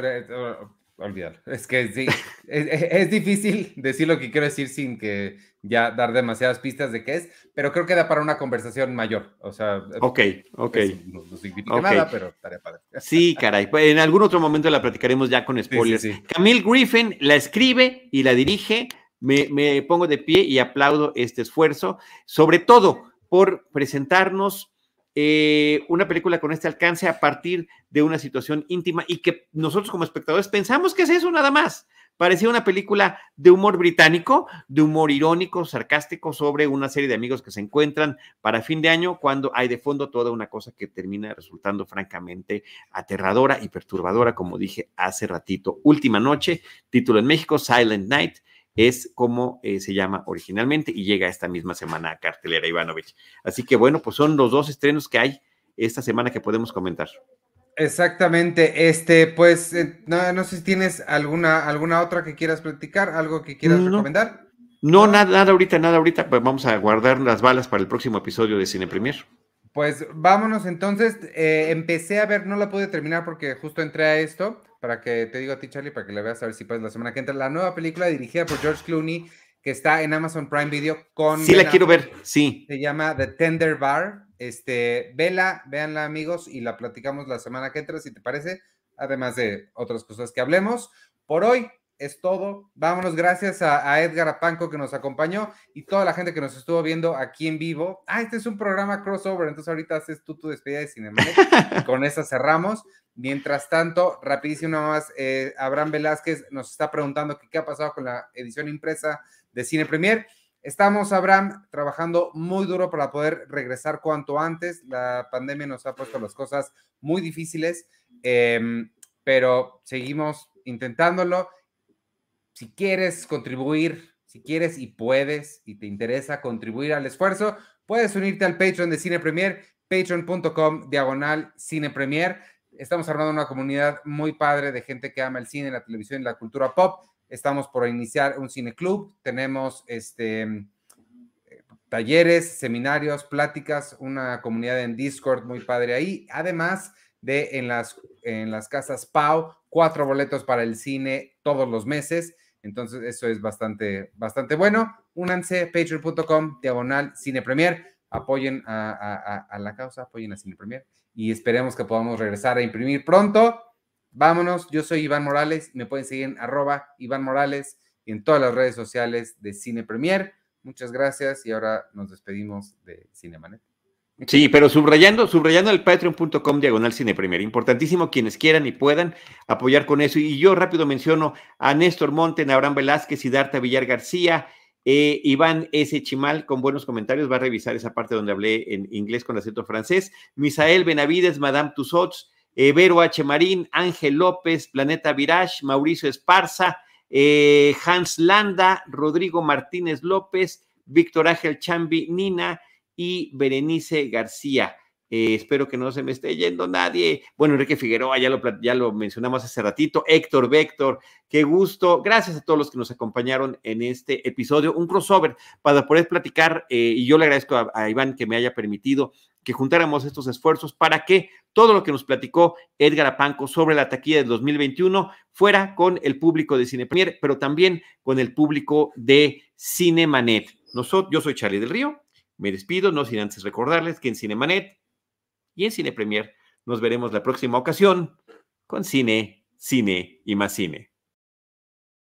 eh, olvidar. Es que sí, es, difícil decir lo que quiero decir sin que ya dar demasiadas pistas de qué es, pero creo que da para una conversación mayor. O sea, ok, ok. no, significa nada, pero estaría padre. Sí, caray. Pues en algún otro momento la platicaremos ya con spoilers. Camille Griffin la escribe y la dirige. Me, me pongo de pie y aplaudo este esfuerzo, sobre todo por presentarnos eh, una película con este alcance a partir de una situación íntima y que nosotros como espectadores pensamos que es eso nada más. Parecía una película de humor británico, de humor irónico, sarcástico sobre una serie de amigos que se encuentran para fin de año cuando hay de fondo toda una cosa que termina resultando francamente aterradora y perturbadora, como dije hace ratito. Última noche, título en México, Silent Night, es como eh, se llama originalmente y llega esta misma semana a cartelera Ivanovich. Así que bueno, pues son los dos estrenos que hay esta semana que podemos comentar. Exactamente, este, pues eh, no, sé si tienes alguna, alguna otra que quieras platicar, algo que quieras recomendar. No, nada, nada ahorita, nada ahorita, pues vamos a guardar las balas para el próximo episodio de Cine Premier. Pues vámonos entonces, eh, empecé a ver, no la pude terminar porque justo entré a esto, para que te digo a ti, Charlie, para que la veas a ver si puedes la semana que entra. La nueva película dirigida por George Clooney, que está en Amazon Prime Video con. Sí, la quiero ver, sí. Se llama The Tender Bar. Este, vela, véanla, amigos, y la platicamos la semana que entra, si te parece, además de otras cosas que hablemos. Por hoy es todo. Vámonos, gracias a, Edgar Apanco que nos acompañó y toda la gente que nos estuvo viendo aquí en vivo. Ah, este es un programa crossover, entonces ahorita haces tú tu despedida de Cinema. Con esa cerramos. Mientras tanto, rapidísimo más, eh, Abraham Velázquez nos está preguntando qué ha pasado con la edición impresa de Cine Premier. Estamos, Abraham, trabajando muy duro para poder regresar cuanto antes. La pandemia nos ha puesto las cosas muy difíciles, em, pero seguimos intentándolo. Si quieres contribuir, si quieres y puedes y te interesa contribuir al esfuerzo, puedes unirte al Patreon de Cine Premier, patreon.com diagonal Cine Premier estamos armando una comunidad muy padre de gente que ama el cine, la televisión y la cultura pop. Estamos por iniciar un cine club. Tenemos este, talleres, seminarios, pláticas, una comunidad en Discord muy padre ahí. Además de en las, en las casas Pau, cuatro boletos para el cine todos los meses. Entonces, eso es bastante, bastante bueno. Únanse, patreon.com, diagonal, cine premier. Apoyen a, a la causa, apoyen a Cine Premier y esperemos que podamos regresar a imprimir pronto. Vámonos, yo soy Iván Morales, me pueden seguir en arroba Iván Morales y en todas las redes sociales de Cine Premier. Muchas gracias y ahora nos despedimos de Cinemanet. Sí, pero subrayando, subrayando el patreon.com diagonal cine. Importantísimo quienes quieran y puedan apoyar con eso. Y yo rápido menciono a Néstor Monten, Abraham Velázquez Darta Villar García, eh, Iván S. Chimal, con buenos comentarios, va a revisar esa parte donde hablé en inglés con acento francés. Misael Benavides, Madame Tussauds, eh, Vero H. Marín, Ángel López, Planeta Virage, Mauricio Esparza, eh, Hans Landa, Rodrigo Martínez López, Víctor Ángel Chambi, Nina y Berenice García. Eh, espero que no se me esté yendo nadie. Bueno, Enrique Figueroa, ya lo, ya lo mencionamos hace ratito. Héctor Véctor, qué gusto. Gracias a todos los que nos acompañaron en este episodio. Un crossover para poder platicar. Eh, y yo le agradezco a, Iván que me haya permitido que juntáramos estos esfuerzos para que todo lo que nos platicó Edgar Apanco sobre la taquilla del 2021 fuera con el público de Cine Premier, pero también con el público de Cinemanet. Nosotros, yo soy Charlie del Río, me despido, no sin antes recordarles que en Cinemanet y en Cine Premier nos veremos la próxima ocasión con cine, cine y más cine.